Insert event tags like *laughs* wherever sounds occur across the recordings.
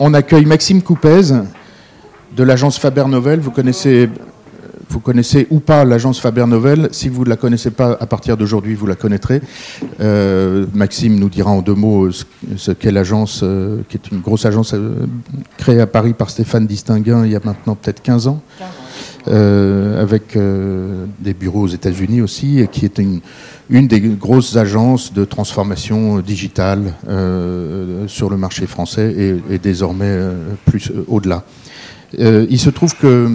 on accueille Maxime Coupez de l'agence Faber Novel. Vous connaissez, connaissez ou pas l'agence Faber Novel. Si vous ne la connaissez pas, à partir d'aujourd'hui, vous la connaîtrez. Euh, Maxime nous dira en deux mots ce, qu'est l'agence, euh, qui est une grosse agence euh, créée à Paris par Stéphane Distinguin il y a maintenant peut-être 15 ans. Avec des bureaux aux États-Unis aussi, et qui est une, une des grosses agences de transformation digitale euh, sur le marché français et, désormais euh, plus euh, au-delà. il se trouve que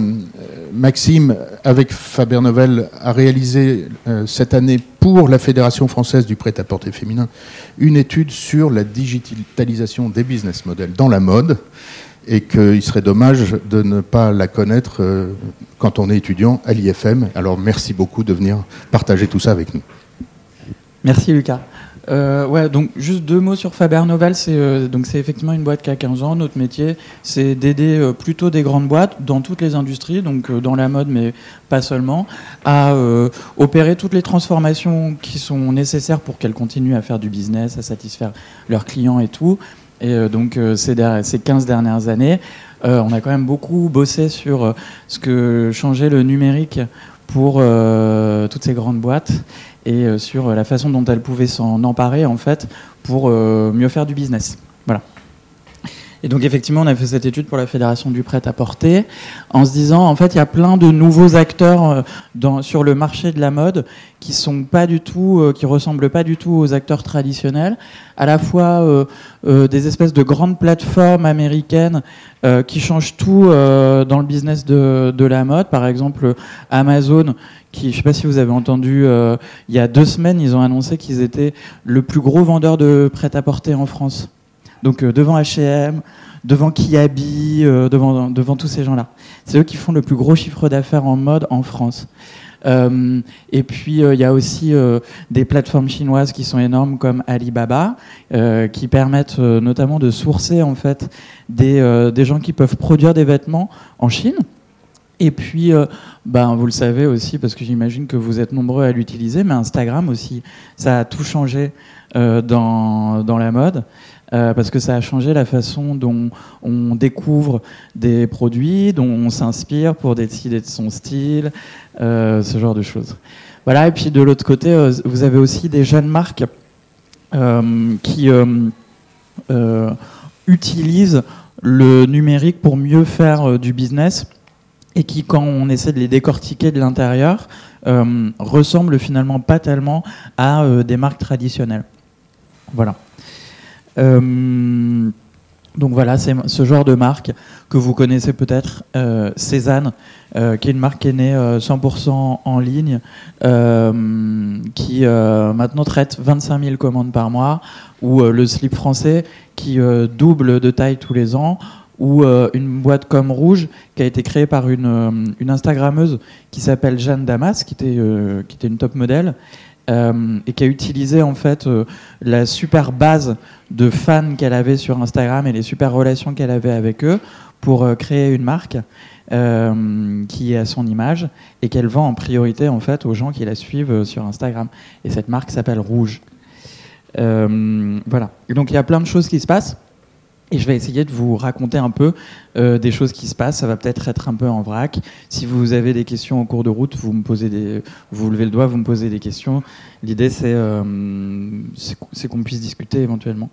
Maxime, avec Faber Novel, a réalisé cette année pour la Fédération française du prêt-à-porter féminin une étude sur la digitalisation des business models dans la mode et qu'il serait dommage de ne pas la connaître quand on est étudiant à l'IFM. Alors merci beaucoup de venir partager tout ça avec nous. Merci Lucas. Euh, ouais, donc juste deux mots sur Faber Novel. C'est euh, effectivement une boîte qui a 15 ans. Notre métier, c'est d'aider euh, plutôt des grandes boîtes dans toutes les industries, donc dans la mode, mais pas seulement, à opérer toutes les transformations qui sont nécessaires pour qu'elles continuent à faire du business, à satisfaire leurs clients et tout. Et donc ces, ces 15 dernières années, on a quand même beaucoup bossé sur ce que changeait le numérique pour toutes ces grandes boîtes et euh, sur la façon dont elle pouvait s'en emparer en fait pour euh, mieux faire du business. Voilà. Et donc effectivement, on a fait cette étude pour la Fédération du prêt-à-porter, en se disant, en fait, il y a plein de nouveaux acteurs euh, sur le marché de la mode qui sont pas du tout, qui ressemblent pas du tout aux acteurs traditionnels, à la fois des espèces de grandes plateformes américaines qui changent tout dans le business de, la mode. Par exemple, Amazon je ne sais pas si vous avez entendu, euh, il y a deux semaines, ils ont annoncé qu'ils étaient le plus gros vendeur de prêt-à-porter en France. Donc euh, devant H&M, devant Kiabi, euh, devant, devant tous ces gens-là. C'est eux qui font le plus gros chiffre d'affaires en mode en France. et puis il y a aussi des plateformes chinoises qui sont énormes comme Alibaba, qui permettent notamment de sourcer en fait des, des gens qui peuvent produire des vêtements en Chine et puis, euh, ben, vous le savez aussi, parce que j'imagine que vous êtes nombreux à l'utiliser, mais Instagram aussi, ça a tout changé euh, dans, dans, la mode, euh, parce que ça a changé la façon dont on découvre des produits, dont on s'inspire pour décider de son style, ce genre de choses. Voilà, et puis de l'autre côté, vous avez aussi des jeunes marques qui utilisent le numérique pour mieux faire du business et qui, quand on essaie de les décortiquer de l'intérieur, euh, ressemblent finalement pas tellement à euh, des marques traditionnelles. Voilà. Euh, donc voilà, c'est ce genre de marque que vous connaissez peut-être, Cézanne, qui est une marque qui est née 100% en ligne, qui maintenant traite 25 000 commandes par mois, ou le slip français qui double de taille tous les ans, ou euh, une boîte comme Rouge qui a été créée par une, euh, une Instagrammeuse qui s'appelle Jeanne Damas, qui était, euh, qui était une top modèle, et qui a utilisé en fait la super base de fans qu'elle avait sur Instagram et les super relations qu'elle avait avec eux pour créer une marque qui est à son image et qu'elle vend en priorité en fait aux gens qui la suivent sur Instagram. Et cette marque s'appelle Rouge. voilà. Donc il y a plein de choses qui se passent. Et je vais essayer de vous raconter un peu euh, des choses qui se passent. Ça va peut-être être un peu en vrac. Si vous avez des questions en cours de route, vous me posez des, vous levez le doigt, vous me posez des questions. L'idée, c'est euh, qu'on puisse discuter éventuellement.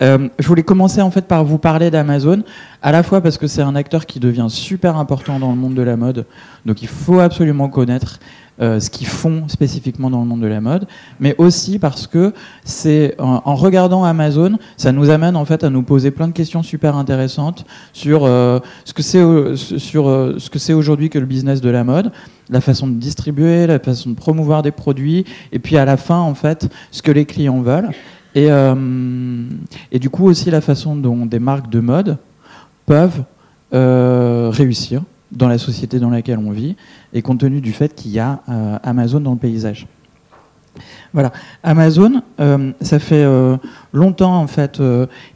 Euh, je voulais commencer en fait par vous parler d'Amazon, à la fois parce que c'est un acteur qui devient super important dans le monde de la mode, donc il faut absolument connaître euh, ce qu'ils font spécifiquement dans le monde de la mode, mais aussi parce que c'est en, regardant Amazon, ça nous amène en fait à nous poser plein de questions super intéressantes sur euh, ce que c'est euh, ce que c'est aujourd'hui que le business de la mode, la façon de distribuer, la façon de promouvoir des produits, et puis à la fin en fait ce que les clients veulent, et, et du coup aussi la façon dont des marques de mode peuvent réussir dans la société dans laquelle on vit et compte tenu du fait qu'il y a euh, Amazon dans le paysage. Voilà, Amazon, euh, ça fait euh, longtemps en fait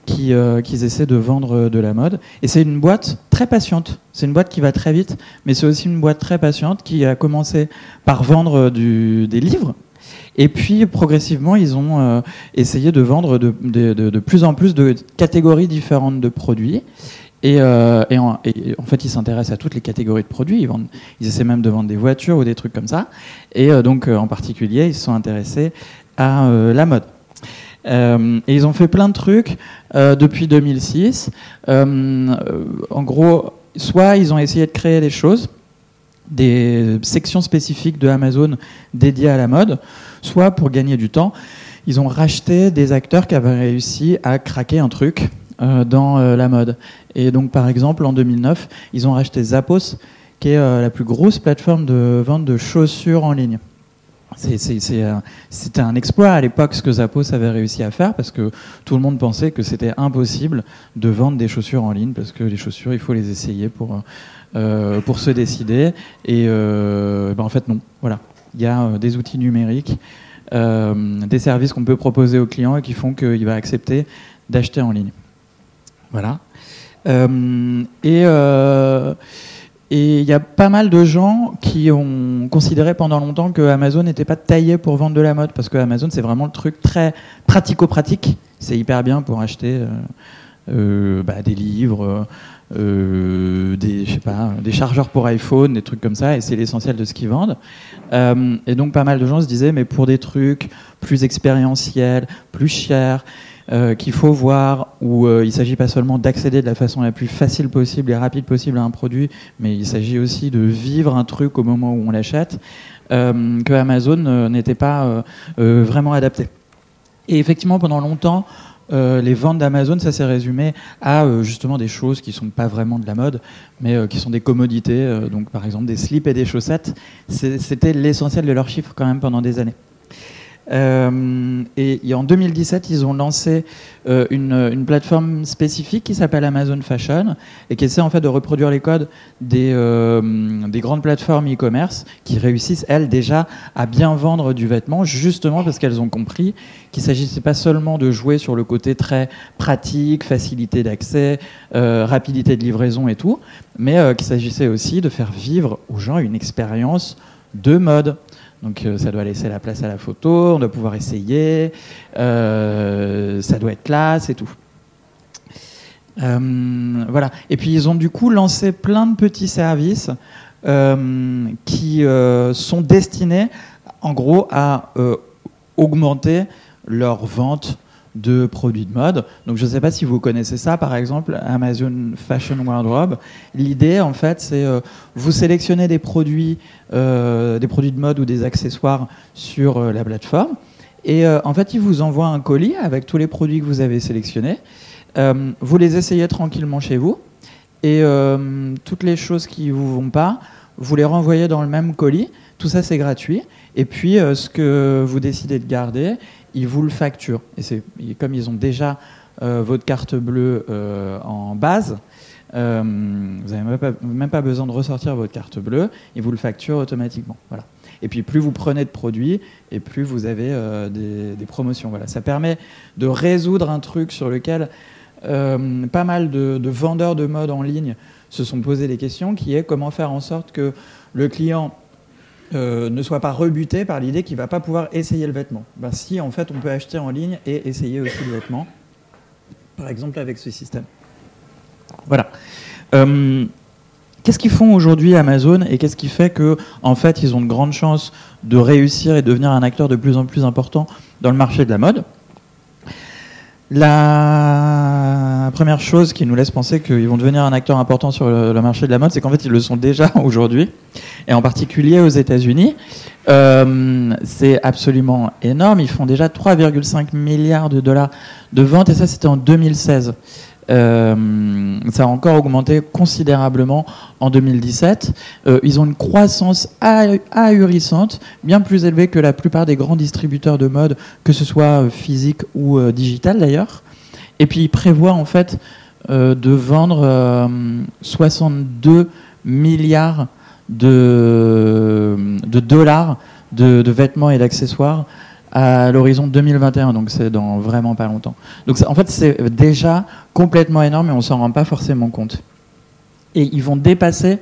qu'ils essaient de vendre de la mode et c'est une boîte très patiente. C'est une boîte qui va très vite, mais c'est aussi une boîte très patiente qui a commencé par vendre des livres Et puis progressivement, ils ont essayé de vendre de, de, plus en plus de catégories différentes de produits. Et, en, fait, ils s'intéressent à toutes les catégories de produits. Ils, essaient même de vendre des voitures ou des trucs comme ça. Et donc, en particulier, ils se sont intéressés à la mode. Euh, et ils ont fait plein de trucs euh, depuis 2006. Euh, en gros, soit ils ont essayé de créer des choses, des sections spécifiques de Amazon dédiées à la mode, soit pour gagner du temps, ils ont racheté des acteurs qui avaient réussi à craquer un truc dans la mode. Et donc, par exemple, en 2009, ils ont racheté Zappos, qui est la plus grosse plateforme de vente de chaussures en ligne. C'était un exploit à l'époque ce que Zappos avait réussi à faire parce que tout le monde pensait que c'était impossible de vendre des chaussures en ligne parce que les chaussures, il faut les essayer pour, euh, pour se décider. Et euh, ben en fait, non. Voilà. Il y a euh, des outils numériques, des services qu'on peut proposer aux clients et qui font qu'il va accepter d'acheter en ligne. Voilà. et et il y a pas mal de gens qui ont considéré pendant longtemps que Amazon n'était pas taillé pour vendre de la mode, parce que Amazon, c'est vraiment le truc très pratico-pratique. C'est hyper bien pour acheter euh, euh, bah, des livres, euh, des, je sais pas, des chargeurs pour iPhone, des trucs comme ça, et c'est l'essentiel de ce qu'ils vendent. et donc pas mal de gens se disaient, mais pour des trucs plus expérientiels, plus chers, euh, qu'il faut voir où euh, il ne s'agit pas seulement d'accéder de la façon la plus facile possible et rapide possible à un produit, mais il s'agit aussi de vivre un truc au moment où on l'achète, euh, que Amazon n'était pas vraiment adapté. Et effectivement, pendant longtemps, les ventes d'Amazon, ça s'est résumé à justement des choses qui ne sont pas vraiment de la mode, mais qui sont des commodités, donc par exemple des slips et des chaussettes. C'était l'essentiel de leurs chiffres quand même pendant des années. Euh, et, en 2017, ils ont lancé euh, une, plateforme spécifique qui s'appelle Amazon Fashion et qui essaie en fait de reproduire les codes des, euh, des grandes plateformes e-commerce qui réussissent, elles, déjà à bien vendre du vêtement, justement parce qu'elles ont compris qu'il ne s'agissait pas seulement de jouer sur le côté très pratique, facilité d'accès, rapidité de livraison et tout, mais qu'il s'agissait aussi de faire vivre aux gens une expérience de mode. Donc euh, ça doit laisser la place à la photo, on doit pouvoir essayer, euh, ça doit être classe et tout. Euh, voilà. Et puis ils ont du coup lancé plein de petits services qui sont destinés en gros à augmenter leur vente de produits de mode. Donc je ne sais pas si vous connaissez ça, par exemple, Amazon Fashion Wardrobe. L'idée, en fait, c'est euh, vous sélectionnez des produits, euh, des produits de mode ou des accessoires sur euh, la plateforme. Et en fait, ils vous envoient un colis avec tous les produits que vous avez sélectionnés. vous les essayez tranquillement chez vous. Et toutes les choses qui ne vous vont pas, vous les renvoyez dans le même colis. Tout ça, c'est gratuit. Et puis, ce que vous décidez de garder, ils vous le facturent. Et c'est comme ils ont déjà euh, votre carte bleue euh, en base, euh, vous n'avez même pas, besoin de ressortir votre carte bleue, ils vous le facturent automatiquement. Voilà. Et puis plus vous prenez de produits, et plus vous avez des, promotions. Voilà. Ça permet de résoudre un truc sur lequel pas mal de, de, vendeurs de mode en ligne se sont posé des questions, qui est comment faire en sorte que le client euh, ne soit pas rebuté par l'idée qu'il ne va pas pouvoir essayer le vêtement. Ben, si, en fait, on peut acheter en ligne et essayer aussi le vêtement, par exemple avec ce système. Voilà. Euh, qu'est-ce qu'ils font aujourd'hui Amazon et qu'est-ce qui fait que, fait, ils ont de grandes chances de réussir et devenir un acteur de plus en plus important dans le marché de la mode? La première chose qui nous laisse penser qu'ils vont devenir un acteur important sur le, marché de la mode, c'est qu'en fait, ils le sont déjà *laughs* aujourd'hui, et en particulier aux États-Unis. Euh, c'est absolument énorme. Ils font déjà 3,5 milliards de dollars de ventes, et ça, c'était en 2016. Euh, ça a encore augmenté considérablement en 2017. Euh, ils ont une croissance ahurissante, bien plus élevée que la plupart des grands distributeurs de mode, que ce soit euh, physique ou digital d'ailleurs. Et puis ils prévoient en fait de vendre 62 milliards de, dollars de vêtements et d'accessoires à l'horizon 2021, donc c'est dans vraiment pas longtemps. Donc en fait, c'est déjà complètement énorme et on s'en rend pas forcément compte. Et ils vont dépasser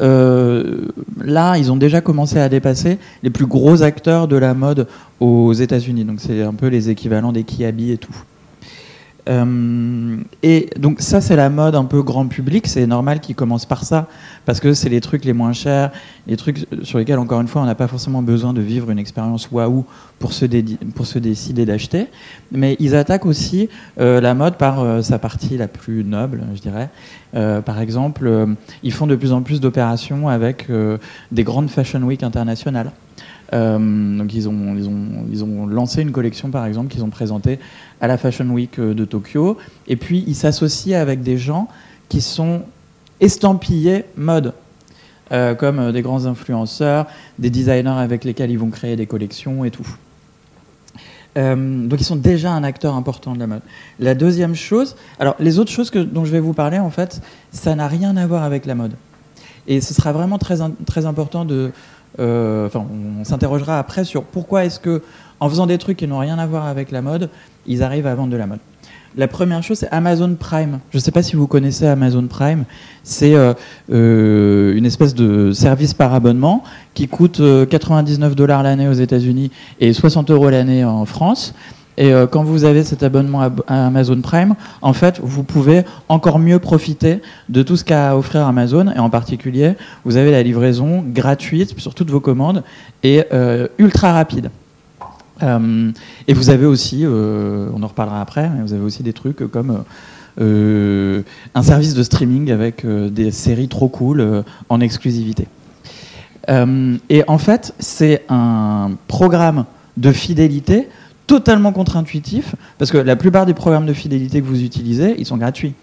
là, ils ont déjà commencé à dépasser les plus gros acteurs de la mode aux États-Unis. Donc c'est un peu les équivalents des Kiabi et tout. Euh, et donc ça, c'est la mode un peu grand public. C'est normal qu'ils commencent par ça, parce que c'est les trucs les moins chers, les trucs sur lesquels, encore une fois, on n'a pas forcément besoin de vivre une expérience waouh pour se, pour se décider d'acheter. Mais ils attaquent aussi euh, la mode par euh, sa partie la plus noble, je dirais. par exemple, ils font de plus en plus d'opérations avec des grandes fashion week internationales. Euh, donc ils ont, ils, ont, ils ont lancé une collection par exemple qu'ils ont présentée à la Fashion Week euh, de Tokyo. Et puis ils s'associent avec des gens qui sont estampillés mode. Euh, comme des grands influenceurs, des designers avec lesquels ils vont créer des collections et tout. donc ils sont déjà un acteur important de la mode. La deuxième chose, alors les autres choses que, dont je vais vous parler, en fait, ça n'a rien à voir avec la mode. Et ce sera vraiment très, très important de, enfin, on s'interrogera après sur pourquoi est-ce que, en faisant des trucs qui n'ont rien à voir avec la mode, ils arrivent à vendre de la mode. La première chose, c'est Amazon Prime. Je ne sais pas si vous connaissez Amazon Prime. C'est euh, euh, une espèce de service par abonnement qui coûte 99 dollars l'année aux États-Unis et 60 euros l'année en France. Et euh, quand vous avez cet abonnement à Amazon Prime, en fait, vous pouvez encore mieux profiter de tout ce qu'a à offrir Amazon. Et en particulier, vous avez la livraison gratuite sur toutes vos commandes et euh, ultra rapide. Euh, et vous avez aussi, on en reparlera après, mais vous avez aussi des trucs comme un service de streaming avec des séries trop cool en exclusivité. et en fait, c'est un programme de fidélité totalement contre-intuitif, parce que la plupart des programmes de fidélité que vous utilisez, ils sont gratuits.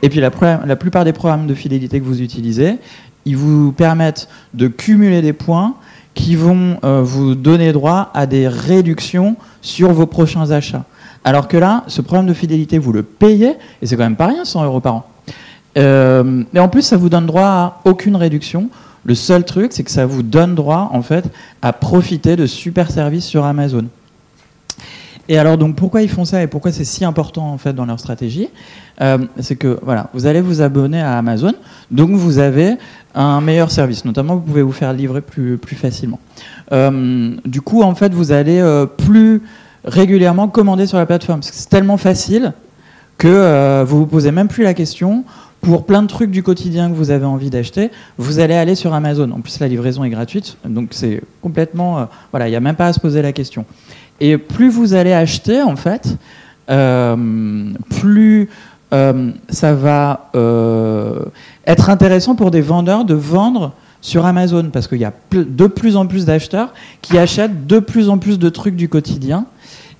Et puis la, plupart des programmes de fidélité que vous utilisez, ils vous permettent de cumuler des points qui vont euh, vous donner droit à des réductions sur vos prochains achats. Alors que là, ce programme de fidélité, vous le payez, et c'est quand même pas rien, 100 euros par an. Euh, et en plus, ça vous donne droit à aucune réduction. Le seul truc, c'est que ça vous donne droit, en fait, à profiter de super services sur Amazon. Et alors donc pourquoi ils font ça et pourquoi c'est si important en fait dans leur stratégie euh, C'est que voilà, vous allez vous abonner à Amazon, donc vous avez un meilleur service. Notamment, vous pouvez vous faire livrer plus plus facilement. Euh, du coup, en fait, vous allez euh, plus régulièrement commander sur la plateforme c'est tellement facile que vous vous posez même plus la question. Pour plein de trucs du quotidien que vous avez envie d'acheter, vous allez aller sur Amazon. En plus, la livraison est gratuite, donc c'est complètement voilà, il n'y a même pas à se poser la question. Et plus vous allez acheter, en fait, euh, plus euh, ça va euh, être intéressant pour des vendeurs de vendre sur Amazon, parce qu'il y a de plus en plus d'acheteurs qui achètent de plus en plus de trucs du quotidien.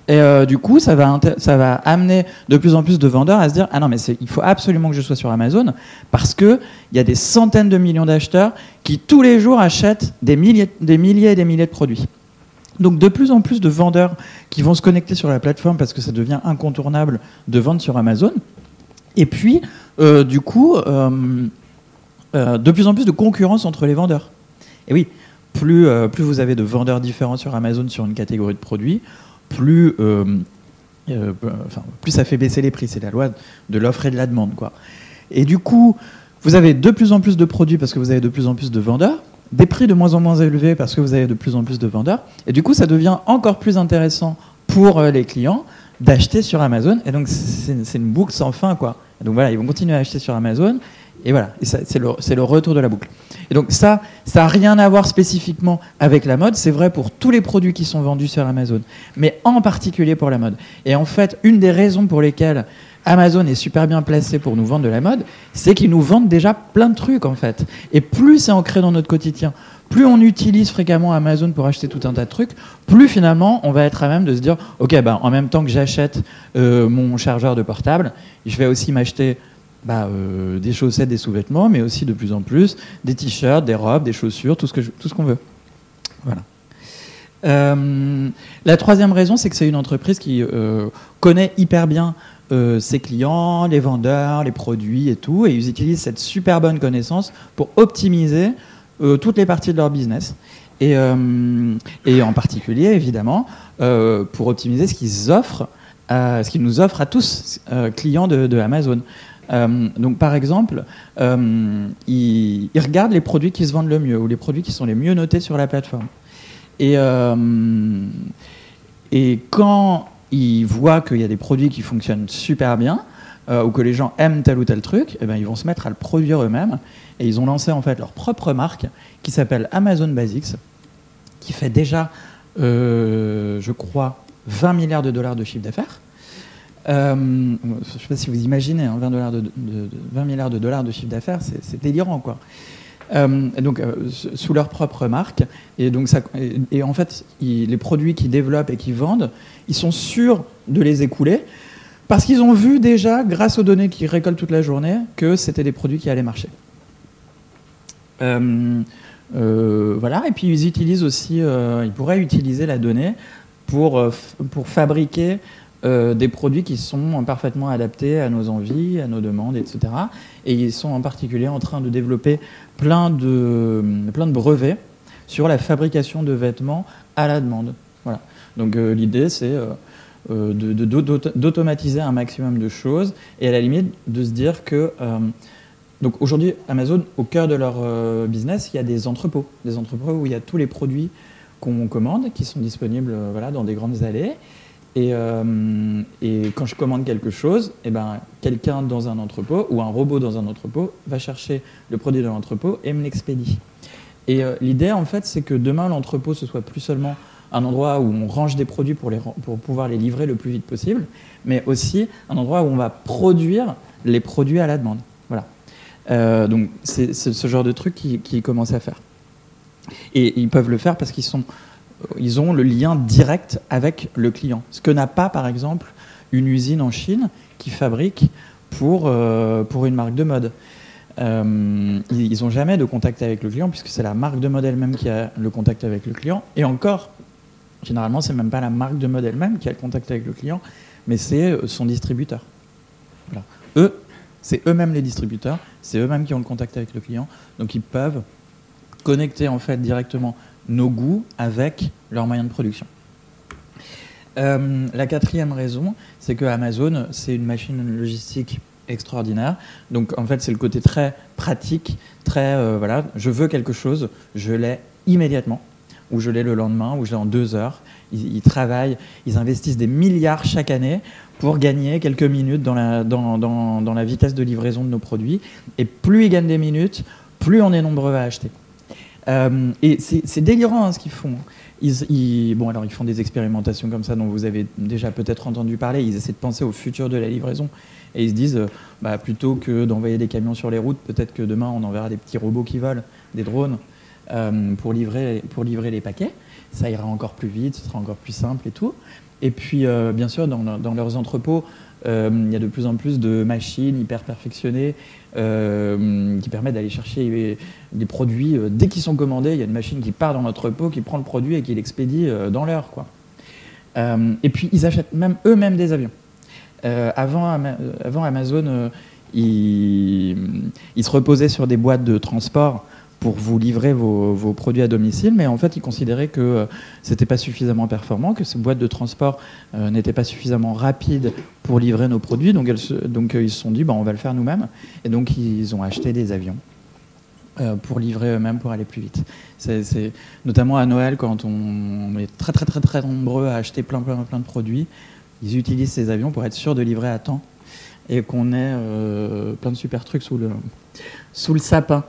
Et du coup, ça va, amener de plus en plus de vendeurs à se dire ah non mais il faut absolument que je sois sur Amazon parce que il y a des centaines de millions d'acheteurs qui tous les jours achètent des milliers, des milliers et des milliers de produits. Donc de plus en plus de vendeurs qui vont se connecter sur la plateforme parce que ça devient incontournable de vendre sur Amazon. Et puis, euh, du coup, euh, euh, de plus en plus de concurrence entre les vendeurs. Et oui, plus, vous avez de vendeurs différents sur Amazon sur une catégorie de produits, plus, plus ça fait baisser les prix. C'est la loi de l'offre et de la demande. Quoi. Et du coup, vous avez de plus en plus de produits parce que vous avez de plus en plus de vendeurs des prix de moins en moins élevés parce que vous avez de plus en plus de vendeurs. Et du coup, ça devient encore plus intéressant pour euh, les clients d'acheter sur Amazon. Et donc, c'est une boucle sans fin, quoi. donc voilà, ils vont continuer à acheter sur Amazon. Et voilà, c'est le, le, retour de la boucle. Et donc ça, ça n'a rien à voir spécifiquement avec la mode. C'est vrai pour tous les produits qui sont vendus sur Amazon, mais en particulier pour la mode. Et en fait, une des raisons pour lesquelles Amazon est super bien placé pour nous vendre de la mode, c'est qu'ils nous vendent déjà plein de trucs en fait. Et plus c'est ancré dans notre quotidien, plus on utilise fréquemment Amazon pour acheter tout un tas de trucs, plus finalement on va être à même de se dire, ok, bah, en même temps que j'achète euh, mon chargeur de portable, je vais aussi m'acheter bah, euh, des chaussettes, des sous-vêtements, mais aussi de plus en plus des t-shirts, des robes, des chaussures, tout ce tout ce qu'on veut. Voilà. Euh, la troisième raison, c'est que c'est une entreprise qui connaît hyper bien euh, ses clients, les vendeurs, les produits et tout, et ils utilisent cette super bonne connaissance pour optimiser euh, toutes les parties de leur business. Et, euh, et en particulier, évidemment, pour optimiser ce qu'ils offrent, ce qu'ils nous offrent à tous, clients de, Amazon. donc par exemple, ils, regardent les produits qui se vendent le mieux ou les produits qui sont les mieux notés sur la plateforme. Et, et quand ils voient qu'il y a des produits qui fonctionnent super bien, ou que les gens aiment tel ou tel truc, eh ben, ils vont se mettre à le produire eux-mêmes. Et ils ont lancé en fait leur propre marque qui s'appelle Amazon Basics, qui fait déjà, euh, je crois, 20 milliards de dollars de chiffre d'affaires. Euh, je ne sais pas si vous imaginez, 20, hein, de, 20, milliards de dollars de chiffre d'affaires, c'est délirant, quoi. Euh, donc, sous leur propre marque. Et, donc ça, et, en fait, les produits qu'ils développent et qu'ils vendent, ils sont sûrs de les écouler parce qu'ils ont vu déjà, grâce aux données qu'ils récoltent toute la journée, que c'était des produits qui allaient marcher. Euh, voilà, et puis ils utilisent aussi, euh, ils pourraient utiliser la donnée pour, euh, pour fabriquer des produits qui sont parfaitement adaptés à nos envies, à nos demandes, etc. Et ils sont en particulier en train de développer plein de, plein de brevets sur la fabrication de vêtements à la demande. Voilà. Donc l'idée, c'est d'automatiser un maximum de choses et à la limite de se dire que donc aujourd'hui, Amazon, au cœur de leur euh, business, il y a des entrepôts. Des entrepôts où il y a tous les produits qu'on commande, qui sont disponibles euh, voilà, dans des grandes allées. Et, euh, et, quand je commande quelque chose, eh ben, quelqu'un dans un entrepôt ou un robot dans un entrepôt va chercher le produit dans l'entrepôt et me l'expédie. Et l'idée, en fait, c'est que demain, l'entrepôt, ce soit plus seulement un endroit où on range des produits pour, les, pour pouvoir les livrer le plus vite possible, mais aussi un endroit où on va produire les produits à la demande. Euh, donc c'est ce genre de truc qu'ils qui commencent à faire. Et ils peuvent le faire parce qu'ils sont, ils ont le lien direct avec le client. Ce que n'a pas, par exemple, une usine en Chine qui fabrique pour, euh, pour une marque de mode. Euh, ils n'ont jamais de contact avec le client puisque c'est la marque de mode elle-même qui a le contact avec le client. Et encore, généralement, c'est même pas la marque de mode elle-même qui a le contact avec le client, mais c'est son distributeur. Eux, c'est eux-mêmes les distributeurs, c'est eux-mêmes qui ont le contact avec le client, donc ils peuvent connecter en fait directement nos goûts avec leurs moyens de production. Euh, la quatrième raison, c'est que Amazon, c'est une machine logistique extraordinaire. Donc en fait, c'est le côté très pratique, très euh, voilà, je veux quelque chose, je l'ai immédiatement, ou je l'ai le lendemain, ou je l'ai en deux heures. ils, travaillent, ils investissent des milliards chaque année pour gagner quelques minutes dans la, vitesse de livraison de nos produits. Et plus ils gagnent des minutes, plus on est nombreux à acheter. Euh, et c'est délirant hein, ce qu'ils font. Ils, bon, alors ils font des expérimentations comme ça dont vous avez déjà peut-être entendu parler. Ils essaient de penser au futur de la livraison. Et ils se disent, euh, bah, plutôt que d'envoyer des camions sur les routes, peut-être que demain on enverra des petits robots qui volent, des drones, euh, pour, livrer, pour livrer les paquets. Ça ira encore plus vite, ce sera encore plus simple et tout. Et puis, bien sûr, dans, leurs entrepôts, il y a de plus en plus de machines hyper perfectionnées qui permettent d'aller chercher des produits. dès qu'ils sont commandés, il y a une machine qui part dans l'entrepôt, qui prend le produit et qui l'expédie dans l'heure. et puis, ils achètent même eux-mêmes des avions. avant, Amazon, ils, se reposaient sur des boîtes de transport pour vous livrer vos, produits à domicile, mais en fait, ils considéraient que euh, ce n'était pas suffisamment performant, que ces boîtes de transport euh, n'étaient pas suffisamment rapides pour livrer nos produits. Donc, euh, ils se sont dit, bah, on va le faire nous-mêmes. Et donc, ils ont acheté des avions pour livrer eux-mêmes, pour aller plus vite. C'est notamment à Noël, quand on est très très très très nombreux à acheter plein plein plein de produits, ils utilisent ces avions pour être sûrs de livrer à temps et qu'on ait plein de super trucs sous le, sous le sapin.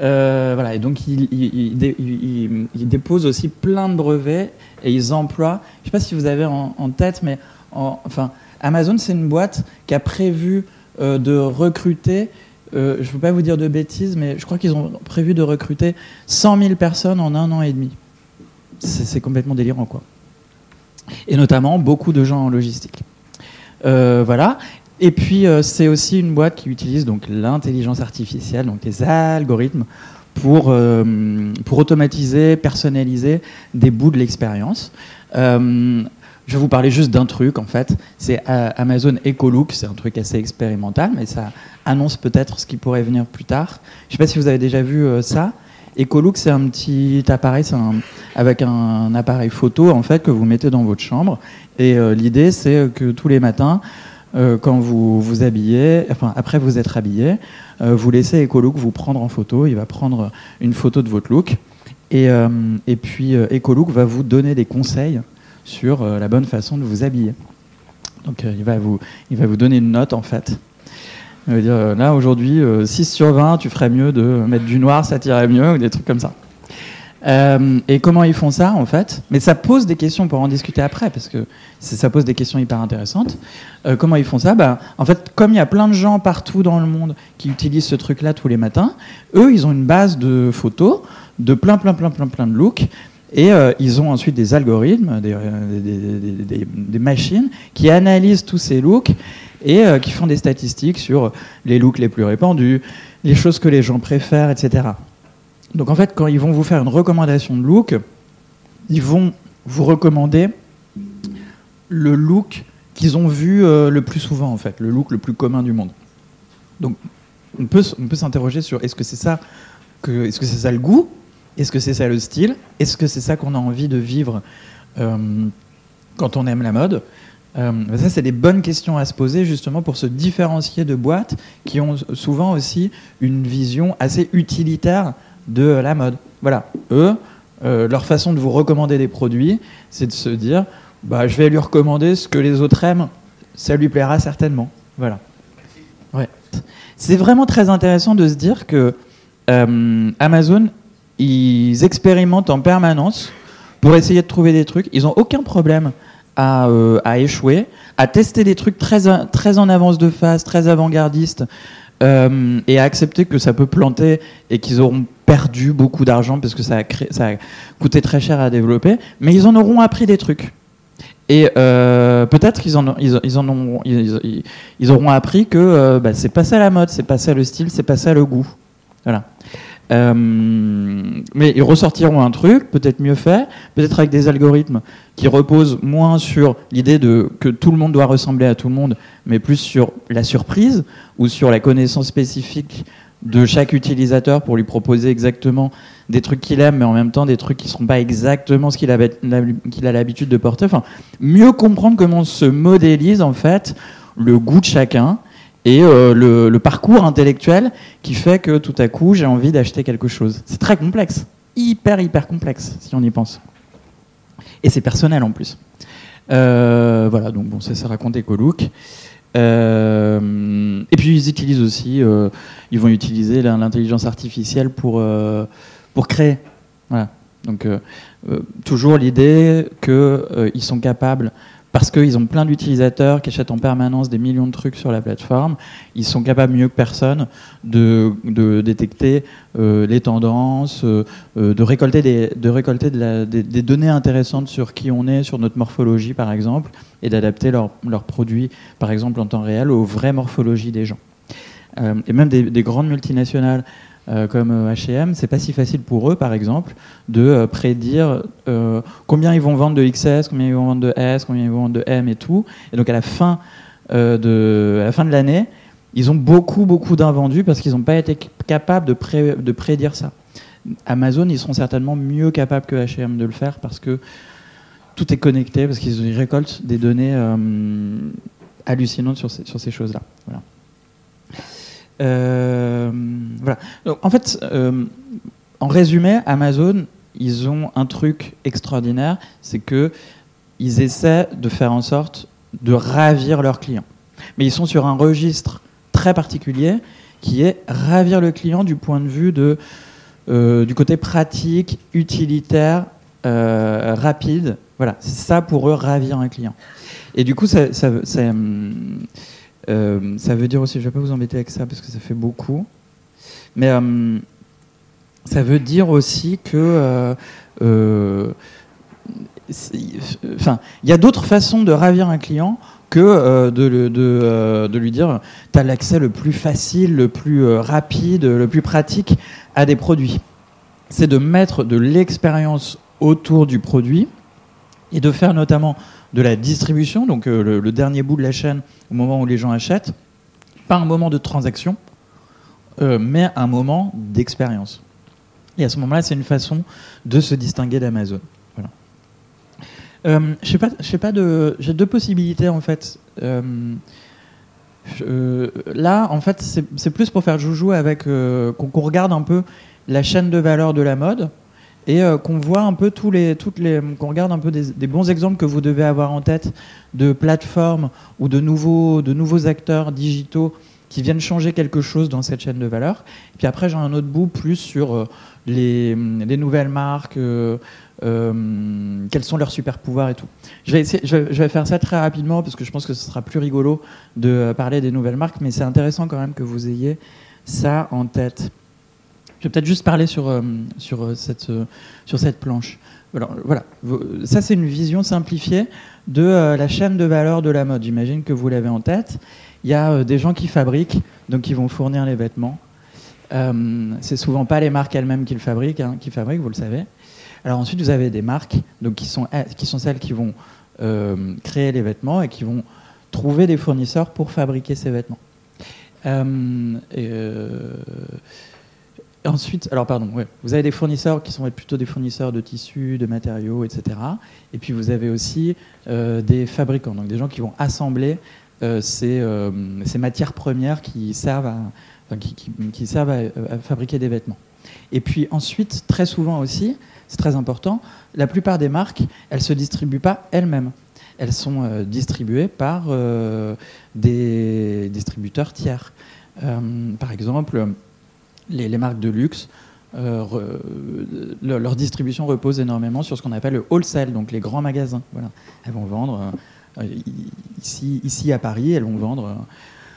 Euh, voilà, et donc ils, il, déposent aussi plein de brevets et ils emploient. Je ne sais pas si vous avez en, tête, mais enfin, Amazon, c'est une boîte qui a prévu euh, de recruter. Euh, je ne veux pas vous dire de bêtises, mais je crois qu'ils ont prévu de recruter 100 000 personnes en un an et demi. C'est complètement délirant, quoi. Et notamment beaucoup de gens en logistique. voilà. Et puis, euh, c'est aussi une boîte qui utilise donc l'intelligence artificielle, donc les algorithmes, pour, euh, pour automatiser, personnaliser des bouts de l'expérience. Euh, je vais vous parler juste d'un truc, en fait. C'est Amazon EcoLook. C'est un truc assez expérimental, mais ça annonce peut-être ce qui pourrait venir plus tard. Je ne sais pas si vous avez déjà vu ça. EcoLook, c'est un petit appareil avec un, appareil photo, en fait, que vous mettez dans votre chambre. Et l'idée, c'est que tous les matins, quand vous vous habillez, enfin après vous être habillé, vous laissez Ecolook vous prendre en photo. Il va prendre une photo de votre look. Et, et puis Ecolook va vous donner des conseils sur la bonne façon de vous habiller. Donc il, va vous, il va vous donner une note en fait. Il va dire là aujourd'hui 6 sur 20, tu ferais mieux de mettre du noir, ça tirait mieux, ou des trucs comme ça. Euh, et comment ils font ça, en fait? Mais ça pose des questions pour en discuter après, parce que ça pose des questions hyper intéressantes. Euh, comment ils font ça? Bah, En fait, comme il y a plein de gens partout dans le monde qui utilisent ce truc-là tous les matins, eux, ils ont une base de photos de plein, plein, plein, plein, plein de looks. Et euh, ils ont ensuite des algorithmes, des, machines qui analysent tous ces looks et qui font des statistiques sur les looks les plus répandus, les choses que les gens préfèrent, etc. Donc en fait, quand ils vont vous faire une recommandation de look, ils vont vous recommander le look qu'ils ont vu euh, le plus souvent, en fait, le look le plus commun du monde. Donc on peut, on peut s'interroger sur est-ce que c'est ça, est-ce que c'est ça le goût, est-ce que c'est ça le style, est-ce que c'est ça qu'on a envie de vivre euh, quand on aime la mode? Euh, ça, c'est des bonnes questions à se poser justement pour se différencier de boîtes qui ont souvent aussi une vision assez utilitaire de la mode. Voilà, eux, euh, leur façon de vous recommander des produits, c'est de se dire, bah, je vais lui recommander ce que les autres aiment, ça lui plaira certainement. Voilà. Ouais. C'est vraiment très intéressant de se dire que euh, Amazon, ils expérimentent en permanence pour essayer de trouver des trucs. Ils n'ont aucun problème à, euh, à, échouer, à tester des trucs très, très en avance de phase, très avant-gardistes, et à accepter que ça peut planter et qu'ils auront perdu beaucoup d'argent parce que ça a, coûté très cher à développer, mais ils en auront appris des trucs. Et euh, peut-être qu'ils en, ils, ils en ils, ils, auront appris que euh, bah, c'est pas ça la mode, c'est pas ça le style, c'est pas ça le goût. Voilà. Euh, mais ils ressortiront un truc, peut-être mieux fait, peut-être avec des algorithmes qui reposent moins sur l'idée de que tout le monde doit ressembler à tout le monde, mais plus sur la surprise ou sur la connaissance spécifique de chaque utilisateur pour lui proposer exactement des trucs qu'il aime, mais en même temps des trucs qui ne seront pas exactement ce qu'il a, l'habitude de porter. Enfin, mieux comprendre comment se modélise en fait le goût de chacun et euh, le, parcours intellectuel qui fait que tout à coup j'ai envie d'acheter quelque chose. C'est très complexe, hyper hyper complexe si on y pense. Et c'est personnel en plus. Euh, voilà, donc bon, ça, ça raconte EcoLook. Euh, et puis ils utilisent aussi, euh, ils vont utiliser l'intelligence artificielle pour, euh, pour créer. Voilà. Donc toujours l'idée qu'ils sont capables parce qu'ils ont plein d'utilisateurs qui achètent en permanence des millions de trucs sur la plateforme, ils sont capables mieux que personne de, détecter euh, les tendances, de récolter, des, de récolter des, données intéressantes sur qui on est, sur notre morphologie par exemple, et d'adapter leurs produits par exemple en temps réel aux vraies morphologies des gens. Euh, et même des, grandes multinationales euh, comme H&M, c'est pas si facile pour eux, par exemple, de prédire combien ils vont vendre de XS, combien ils vont vendre de S, combien ils vont vendre de M et tout. Et donc à la fin de la fin de l'année, ils ont beaucoup beaucoup d'invendus parce qu'ils n'ont pas été capables de prédire ça. Amazon, ils seront certainement mieux capables que H&M de le faire parce que tout est connecté, parce qu'ils récoltent des données hallucinantes sur ces, choses-là. Voilà. Euh, en fait, euh, en résumé, Amazon, ils ont un truc extraordinaire, c'est que ils essaient de faire en sorte de ravir leurs clients. Mais ils sont sur un registre très particulier qui est ravir le client du point de vue euh, du côté pratique, utilitaire, rapide. Voilà, c'est ça pour eux ravir un client. Et du coup, ça, euh, ça veut dire aussi, je ne vais pas vous embêter avec ça parce que ça fait beaucoup, mais euh, ça veut dire aussi que euh, enfin, il y a d'autres façons de ravir un client que de, lui dire tu as l'accès le plus facile, le plus rapide, le plus pratique à des produits. C'est de mettre de l'expérience autour du produit et de faire notamment de la distribution, donc euh, le, dernier bout de la chaîne au moment où les gens achètent, pas un moment de transaction, euh, mais un moment d'expérience. Et à ce moment-là, c'est une façon de se distinguer d'Amazon. Voilà. Euh, pas, pas j'ai deux possibilités en fait. là, en fait, c'est plus pour faire joujou avec qu'on regarde un peu la chaîne de valeur de la mode et qu'on voit un peu tous les, toutes les, qu'on regarde un peu des, bons exemples que vous devez avoir en tête de plateformes ou de nouveaux, de nouveaux acteurs digitaux qui viennent changer quelque chose dans cette chaîne de valeur. Et puis après, j'ai un autre bout plus sur euh, les, les, nouvelles marques, euh, euh, quels sont leurs super pouvoirs et tout. Je vais, essayer, je, vais, faire ça très rapidement parce que je pense que ce sera plus rigolo de parler des nouvelles marques, mais c'est intéressant quand même que vous ayez ça en tête. Je vais peut-être juste parler sur, sur, cette, sur cette planche. Voilà, ça c'est une vision simplifiée de la chaîne de valeur de la mode. J'imagine que vous l'avez en tête. Il y a euh, des gens qui fabriquent, donc qui vont fournir les vêtements. Euh, c'est souvent pas les marques elles-mêmes qui le fabriquent, hein, qui fabriquent, vous le savez. Alors ensuite, vous avez des marques, donc qui sont, qui sont celles qui vont euh, créer les vêtements et qui vont trouver des fournisseurs pour fabriquer ces vêtements. Et, ensuite, alors pardon, vous avez des fournisseurs qui sont plutôt des fournisseurs de tissus, de matériaux, etc. Et puis vous avez aussi des fabricants, donc des gens qui vont assembler euh, euh, ces, matières premières qui servent, à, à, fabriquer des vêtements. Et puis ensuite, très souvent aussi, c'est très important, la plupart des marques, elles ne se distribuent pas elles-mêmes. Elles sont euh, distribuées par des distributeurs tiers. par exemple, les, marques de luxe, leur distribution repose énormément sur ce qu'on appelle le wholesale, donc les grands magasins. Voilà. Elles vont vendre euh, ici, ici à Paris, elles vont vendre euh,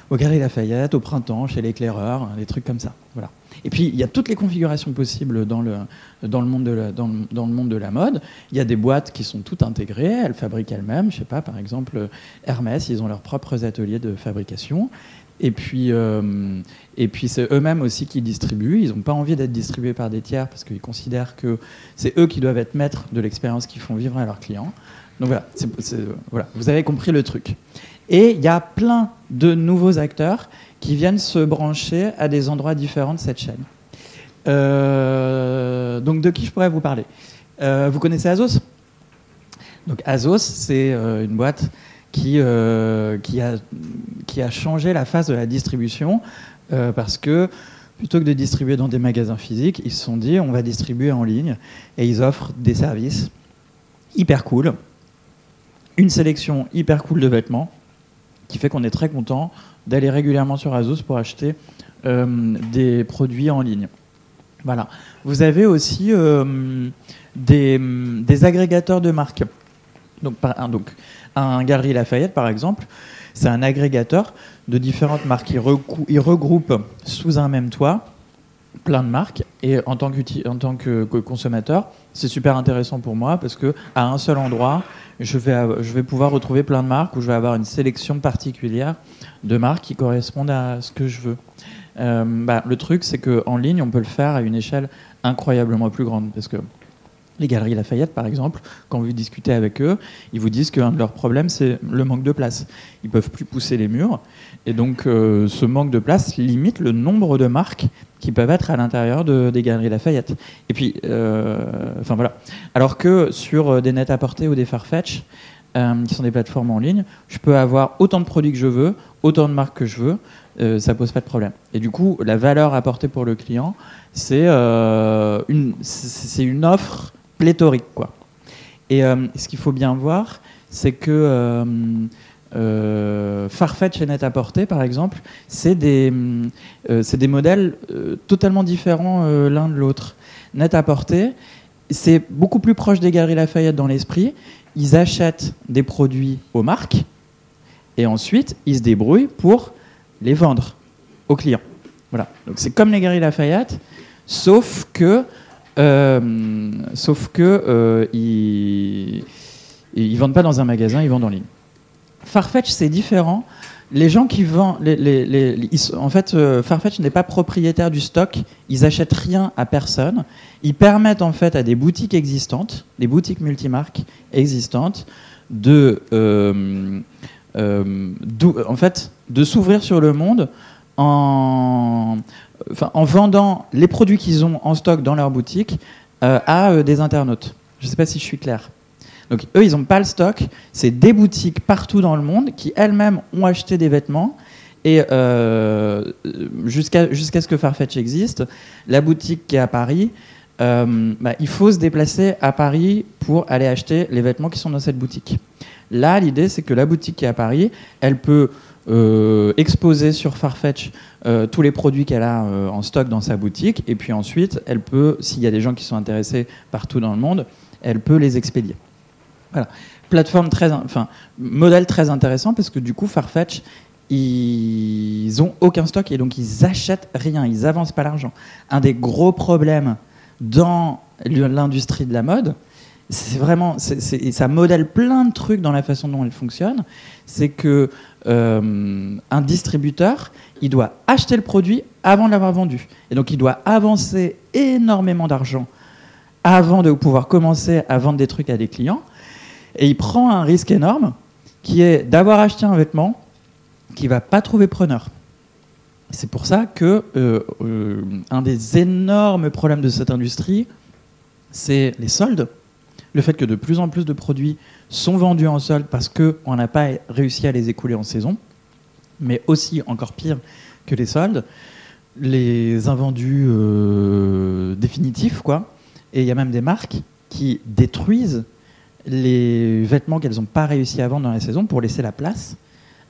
au Galerie Lafayette, au printemps, chez l'éclaireur, des trucs comme ça. Voilà. Et puis, il y a toutes les configurations possibles dans le, dans, le monde de la, dans, le monde de la mode. Il y a des boîtes qui sont toutes intégrées, elles fabriquent elles-mêmes. Je sais pas, par exemple, Hermès, ils ont leurs propres ateliers de fabrication. Et puis, euh, et puis c'est eux-mêmes aussi qui distribuent. Ils n'ont pas envie d'être distribués par des tiers parce qu'ils considèrent que c'est eux qui doivent être maîtres de l'expérience qu'ils font vivre à leurs clients. Donc voilà, vous avez compris le truc. Et il y a plein de nouveaux acteurs qui viennent se brancher à des endroits différents de cette chaîne. Euh, donc de qui je pourrais vous parler? Euh, Vous connaissez Azos Donc Azos, c'est une boîte qui, qui, a, qui a changé la phase de la distribution parce que plutôt que de distribuer dans des magasins physiques, ils se sont dit on va distribuer en ligne et ils offrent des services hyper cool une sélection hyper cool de vêtements qui fait qu'on est très content d'aller régulièrement sur Azos pour acheter euh, des produits en ligne. Voilà. Vous avez aussi euh, des, agrégateurs de marques. Donc, un, donc, un Galerie Lafayette, par exemple, c'est un agrégateur de différentes marques. Il, regroupe sous un même toit plein de marques. Et en tant, en tant que, consommateur, c'est super intéressant pour moi parce que à un seul endroit, je vais, je vais pouvoir retrouver plein de marques où je vais avoir une sélection particulière de marques qui correspondent à ce que je veux. Euh, bah, le truc, c'est qu'en ligne, on peut le faire à une échelle incroyablement plus grande parce que les galeries Lafayette, par exemple, quand vous discutez avec eux, ils vous disent qu'un de leurs problèmes, c'est le manque de place. Ils peuvent plus pousser les murs. Et donc, euh, ce manque de place limite le nombre de marques qui peuvent être à l'intérieur de, des galeries Lafayette. Et puis, euh, enfin voilà. Alors que sur euh, des net à porter ou des Farfetch, qui sont des plateformes en ligne, je peux avoir autant de produits que je veux, autant de marques que je veux, euh, ça pose pas de problème. Et du coup, la valeur apportée pour le client, c'est une offre pléthorique. Quoi. Et euh, ce qu'il faut bien voir, c'est que euh, euh, Farfetch et Net-à-Porter, par exemple, c'est des, des modèles totalement différents l'un de l'autre. Net-à-Porter, c'est beaucoup plus proche des Galeries Lafayette dans l'esprit. Ils achètent des produits aux marques et ensuite ils se débrouillent pour les vendre aux clients. Voilà. Donc c'est comme les Galeries Lafayette, sauf que euh, sauf que euh, ils, vendent pas dans un magasin, ils vendent en ligne. Farfetch, c'est différent. Les gens qui vendent, en fait, euh, Farfetch n'est pas propriétaire du stock. Ils achètent rien à personne. Ils permettent en fait à des boutiques existantes, des boutiques multimarques existantes, de, en fait, de s'ouvrir sur le monde en, en vendant les produits qu'ils ont en stock dans leur boutique euh, à euh, des internautes. Je ne sais pas si je suis clair. Donc eux, ils n'ont pas le stock. C'est des boutiques partout dans le monde qui elles-mêmes ont acheté des vêtements Et jusqu'à jusqu'à ce que Farfetch existe, la boutique qui est à Paris, bah, il faut se déplacer à Paris pour aller acheter les vêtements qui sont dans cette boutique. Là, l'idée, c'est que la boutique qui est à Paris, elle peut euh, exposer sur Farfetch euh, tous les produits qu'elle a euh, en stock dans sa boutique. Et puis ensuite, elle peut, s'il y a des gens qui sont intéressés partout dans le monde, elle peut les expédier. Voilà. Plateforme très, enfin, modèle très intéressant parce que du coup, Farfetch, ils ont aucun stock et donc ils achètent rien, ils avancent pas l'argent. Un des gros problèmes dans l'industrie de la mode, c'est vraiment, ça modèle plein de trucs dans la façon dont elle fonctionne. C'est que euh, un distributeur, il doit acheter le produit avant de l'avoir vendu, et donc il doit avancer énormément d'argent avant de pouvoir commencer à vendre des trucs à des clients, et il prend un risque énorme qui est d'avoir acheté un vêtement qui va pas trouver preneur. C'est pour ça que euh, euh, un des énormes problèmes de cette industrie, c'est les soldes le fait que de plus en plus de produits sont vendus en solde parce qu'on n'a pas réussi à les écouler en saison, mais aussi, encore pire que les soldes, les invendus euh, définitifs, quoi. Et il y a même des marques qui détruisent les vêtements qu'elles n'ont pas réussi à vendre dans la saison pour laisser la place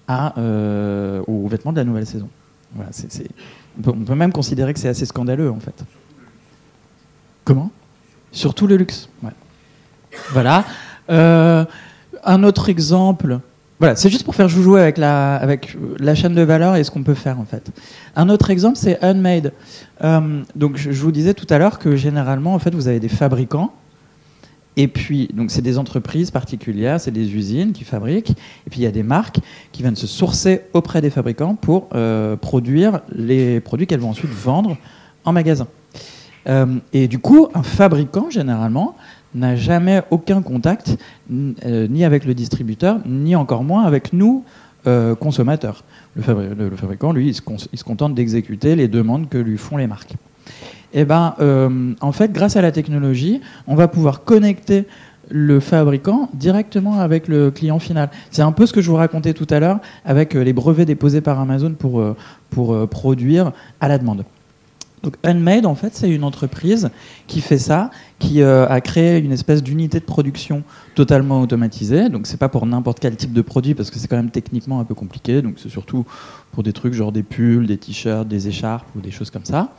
euh, aux vêtements de la nouvelle saison. On, peut, même considérer que c'est assez scandaleux, en fait. Comment? Surtout le luxe. Voilà. Euh, un autre exemple. Voilà, c'est juste pour faire joujou avec la, avec la chaîne de valeur et ce qu'on peut faire en fait. Un autre exemple, c'est Unmade. Euh, donc, je vous disais tout à l'heure que généralement, en fait, vous avez des fabricants et puis, donc, c'est des entreprises particulières, c'est des usines qui fabriquent. Et puis, il y a des marques qui viennent se sourcer auprès des fabricants pour euh, produire les produits qu'elles vont ensuite vendre en magasin. et du coup, un fabricant, généralement, n'a jamais aucun contact euh, ni avec le distributeur, ni encore moins avec nous, euh, consommateurs. Le, fabricant, lui, il se, contente d'exécuter les demandes que lui font les marques. Et eh ben, euh, en fait, grâce à la technologie, on va pouvoir connecter le fabricant directement avec le client final. C'est un peu ce que je vous racontais tout à l'heure avec les brevets déposés par Amazon pour, pour produire à la demande. Donc Unmade, en fait, c'est une entreprise qui fait ça, qui euh, a créé une espèce d'unité de production totalement automatisée. Donc c'est pas pour n'importe quel type de produit parce que c'est quand même techniquement un peu compliqué. Donc c'est surtout pour des trucs genre des pulls, des t-shirts, des écharpes ou des choses comme ça.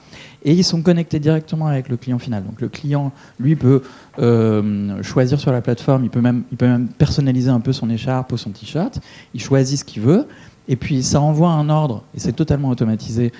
Et ils sont connectés directement avec le client final. Donc le client, lui, peut euh, choisir sur la plateforme. Il peut même, il peut même personnaliser un peu son écharpe ou son t-shirt. Il choisit ce qu'il veut. Et puis ça envoie un ordre, et c'est totalement automatisé,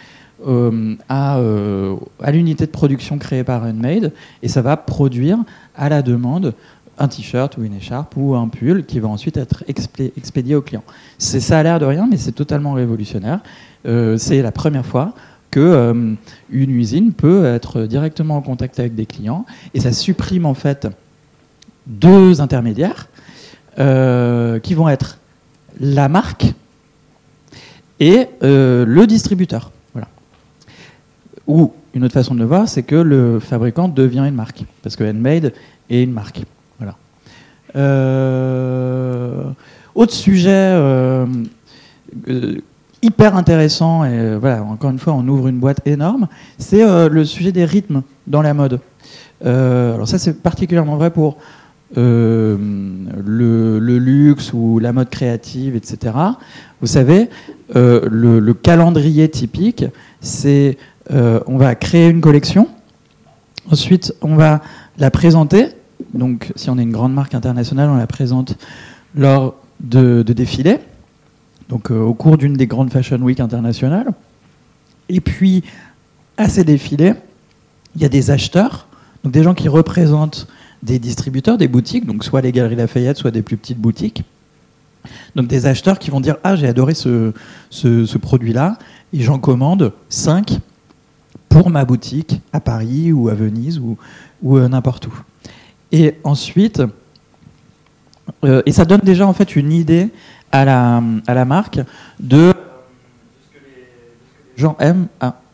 euh, à, euh, à l'unité de production créée par Unmade et ça va produire à la demande un t-shirt ou une écharpe ou un pull qui va ensuite être expédié au client. Ça a l'air de rien, mais c'est totalement révolutionnaire. Euh, c'est la première fois que une usine peut être directement en contact avec des clients et ça supprime en fait deux intermédiaires qui vont être la marque et le distributeur. Ou une autre façon de le voir, c'est que le fabricant devient une marque, parce que Handmade est une marque. Voilà. Euh, autre sujet euh, euh, hyper intéressant, et voilà, encore une fois, on ouvre une boîte énorme, c'est le sujet des rythmes dans la mode. alors ça, c'est particulièrement vrai pour le, luxe ou la mode créative, etc. Vous savez, le, le, calendrier typique, c'est on va créer une collection. Ensuite, on va la présenter. Donc, si on est une grande marque internationale, on la présente lors de, défilés, donc euh, au cours d'une des grandes Fashion Week internationales. Et puis, à ces défilés, il y a des acheteurs, donc des gens qui représentent des distributeurs, des boutiques, donc soit les Galeries Lafayette, soit des plus petites boutiques. Donc des acheteurs qui vont dire Ah, j'ai adoré ce, ce produit-là, et j'en commande 5 pour ma boutique à Paris ou à Venise ou, euh, n'importe où. Et ensuite, euh, et ça donne déjà en fait une idée à la, marque de, ce que les gens aiment,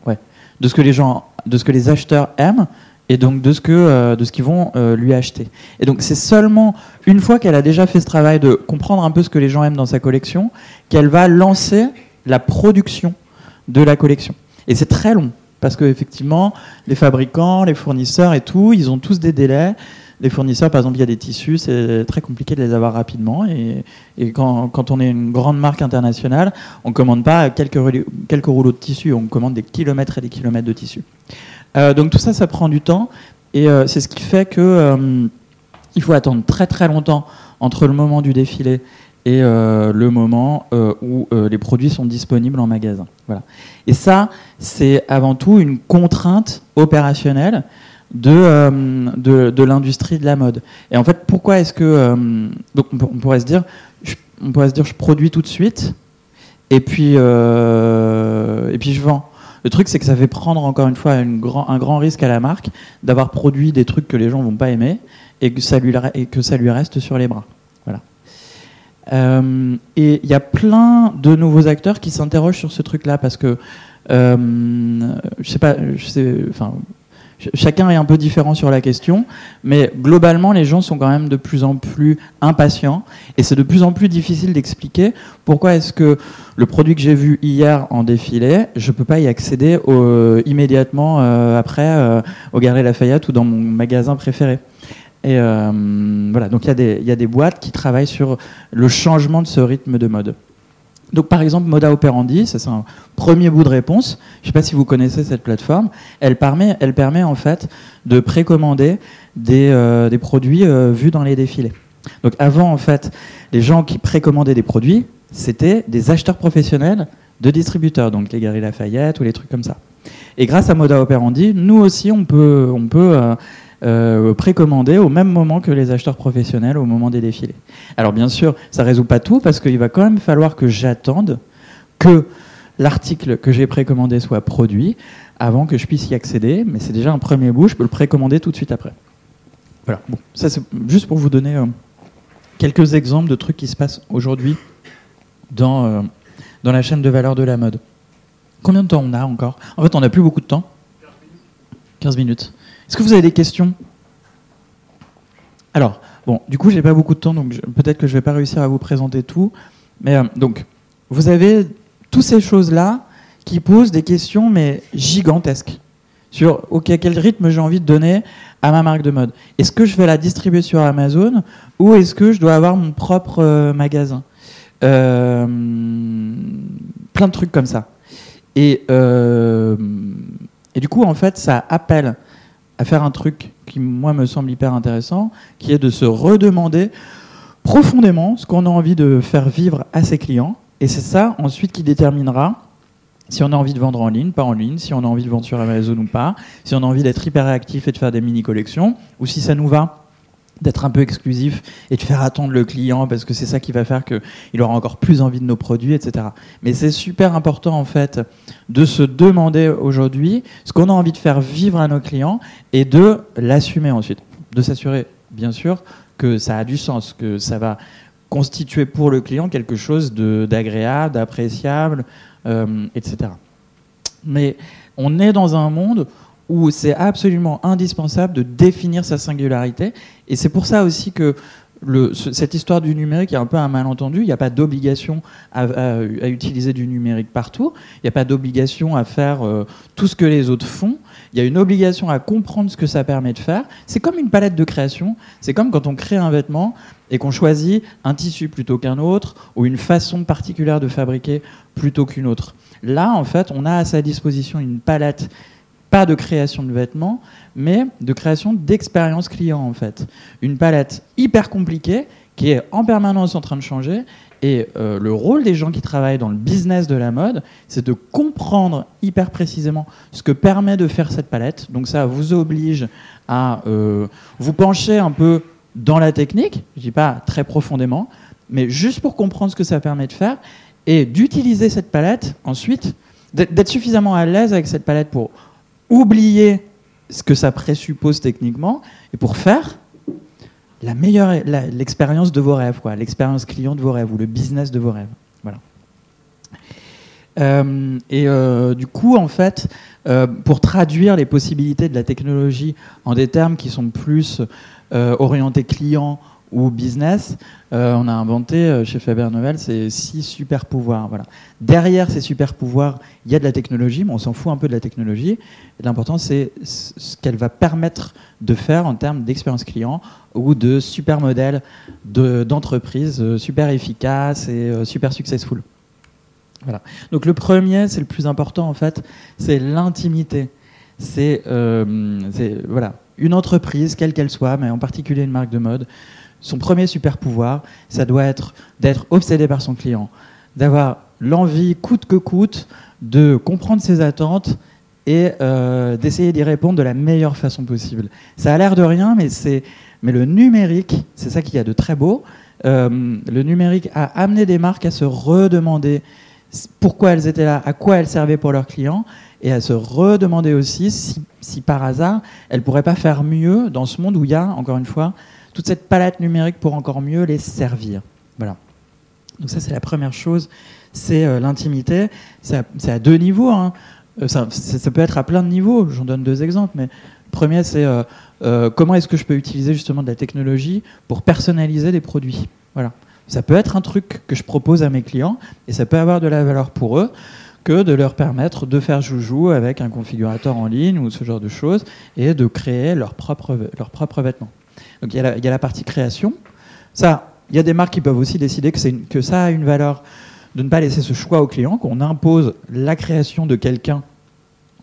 ouais, de ce que les acheteurs aiment et donc de ce euh, de ce qu'ils vont lui acheter. Et donc c'est seulement une fois qu'elle a déjà fait ce travail de comprendre un peu ce que les gens aiment dans sa collection qu'elle va lancer la production de la collection. Et c'est très long, parce qu'effectivement, les fabricants, les fournisseurs et tout, ils ont tous des délais. Les fournisseurs, par exemple, il y a des tissus, c'est très compliqué de les avoir rapidement. Et, quand, on est une grande marque internationale, on ne commande pas quelques, quelques rouleaux de tissu, on commande des kilomètres et des kilomètres de tissu. Euh, donc tout ça, ça prend du temps. Et euh, c'est ce qui fait que euh, il faut attendre très très longtemps entre le moment du défilé et le moment où les produits sont disponibles en magasin. Voilà. Et ça, c'est avant tout une contrainte opérationnelle de, de, l'industrie de la mode. Et en fait, pourquoi est-ce que... donc on pourrait se dire, je, on pourrait se dire, je produis tout de suite, et puis, et puis je vends. Le truc, c'est que ça fait prendre encore une fois un grand risque à la marque d'avoir produit des trucs que les gens vont pas aimer et que ça lui, et que ça lui reste sur les bras. Euh, et il y a plein de nouveaux acteurs qui s'interrogent sur ce truc-là parce que euh, je sais pas, enfin, Chacun est un peu différent sur la question, mais globalement, les gens sont quand même de plus en plus impatients et c'est de plus en plus difficile d'expliquer pourquoi est-ce que le produit que j'ai vu hier en défilé, je peux pas y accéder immédiatement euh, après au Galerie Lafayette ou dans mon magasin préféré. Et euh, voilà, donc il y, a des boîtes qui travaillent sur le changement de ce rythme de mode. Donc par exemple, Moda Operandi, c'est un premier bout de réponse. Je ne sais pas si vous connaissez cette plateforme. Elle permet, en fait de précommander des, euh, produits euh, vus dans les défilés. Donc avant, en fait, les gens qui précommandaient des produits, c'était des acheteurs professionnels de distributeurs, donc les Galeries Lafayette ou les trucs comme ça. Et grâce à Moda Operandi, nous aussi, on peut, euh, au même moment que les acheteurs professionnels au moment des défilés. Alors bien sûr, ça résout pas tout parce qu'il va quand même falloir que j'attende que l'article que j'ai précommandé soit produit avant que je puisse y accéder, mais c'est déjà un premier bout, je peux le précommander tout de suite après. Voilà, bon, ça c'est juste pour vous donner euh, quelques exemples de trucs qui se passent aujourd'hui dans, euh, dans la chaîne de valeur de la mode. Combien de temps on a encore? En fait, on n'a plus beaucoup de temps. 15 minutes. Est-ce que vous avez des questions? Alors, bon, du coup, j'ai pas beaucoup de temps, donc peut-être que je vais pas réussir à vous présenter tout. Mais euh, donc, vous avez toutes ces choses-là qui posent des questions, mais gigantesques. Sur, OK, quel rythme j'ai envie de donner à ma marque de mode? Est-ce que je vais la distribuer sur Amazon ou est-ce que je dois avoir mon propre euh, magasin? Euh, Plein de trucs comme ça. Et du coup, en fait, ça appelle à faire un truc qui, moi, me semble hyper intéressant, qui est de se redemander profondément ce qu'on a envie de faire vivre à ses clients. Et c'est ça, ensuite, qui déterminera si on a envie de vendre en ligne, pas en ligne, si on a envie de vendre sur Amazon ou pas, si on a envie d'être hyper réactif et de faire des mini-collections, ou si ça nous va d'être un peu exclusif et de faire attendre le client parce que c'est ça qui va faire qu'il aura encore plus envie de nos produits, etc. Mais c'est super important en fait de se demander aujourd'hui ce qu'on a envie de faire vivre à nos clients et de l'assumer ensuite. De s'assurer bien sûr que ça a du sens, que ça va constituer pour le client quelque chose d'agréable, d'appréciable, euh, etc. Mais on est dans un monde où c'est absolument indispensable de définir sa singularité. Et c'est pour ça aussi que cette histoire du numérique est un peu un malentendu. Il n'y a pas d'obligation à, utiliser du numérique partout. Il n'y a pas d'obligation à faire euh, tout ce que les autres font. Il y a une obligation à comprendre ce que ça permet de faire. C'est comme une palette de création. C'est comme quand on crée un vêtement et qu'on choisit un tissu plutôt qu'un autre ou une façon particulière de fabriquer plutôt qu'une autre. Là, en fait, on a à sa disposition une palette pas de création de vêtements, mais de création d'expérience client en fait. Une palette hyper compliquée qui est en permanence en train de changer. Et euh, le rôle des gens qui travaillent dans le business de la mode, c'est de comprendre hyper précisément ce que permet de faire cette palette. Donc ça vous oblige à euh, vous pencher un peu dans la technique, je dis pas très profondément, mais juste pour comprendre ce que ça permet de faire et d'utiliser cette palette ensuite, d'être suffisamment à l'aise avec cette palette pour oublier ce que ça présuppose techniquement et pour faire la meilleure l'expérience de vos rêves, quoi, l'expérience client de vos rêves ou le business de vos rêves. Voilà. Euh, et euh, du coup, en fait, euh, pour traduire les possibilités de la technologie en des termes qui sont plus orientés clients ou business, euh, on a inventé euh, chez Faber Novel ces six super pouvoirs. Voilà. Derrière ces super pouvoirs, il y a de la technologie, mais on s'en fout un peu de la technologie. L'important, c'est ce qu'elle va permettre de faire en termes d'expérience client ou de super modèles d'entreprise euh, super efficaces et super successful. Voilà. Donc le premier, c'est le plus important en fait, c'est l'intimité. C'est voilà, une entreprise, quelle qu'elle soit, mais en particulier une marque de mode, son premier super pouvoir, ça doit être d'être obsédé par son client, d'avoir l'envie, coûte que coûte, de comprendre ses attentes et euh, d'essayer d'y répondre de la meilleure façon possible. Ça a l'air de rien, mais, mais le numérique, c'est ça qu'il y a de très beau. Euh, le numérique a amené des marques à se redemander pourquoi elles étaient là, à quoi elles servaient pour leurs clients, et à se redemander aussi si, si par hasard elles pourraient pas faire mieux dans ce monde où il y a, encore une fois, toute cette palette numérique pour encore mieux les servir. Voilà. Donc ça, c'est la première chose, c'est euh, l'intimité. C'est à, deux niveaux. Hein. Euh, ça, peut être à plein de niveaux. J'en donne deux exemples. Mais le premier, c'est euh, comment est-ce que je peux utiliser justement de la technologie pour personnaliser des produits? Voilà. Ça peut être un truc que je propose à mes clients et ça peut avoir de la valeur pour eux que de leur permettre de faire joujou avec un configurateur en ligne ou ce genre de choses et de créer leurs propres vêtements. Donc il y, a la, partie création. Ça, il y a des marques qui peuvent aussi décider que, ça a une valeur de ne pas laisser ce choix au client, qu'on impose la création de quelqu'un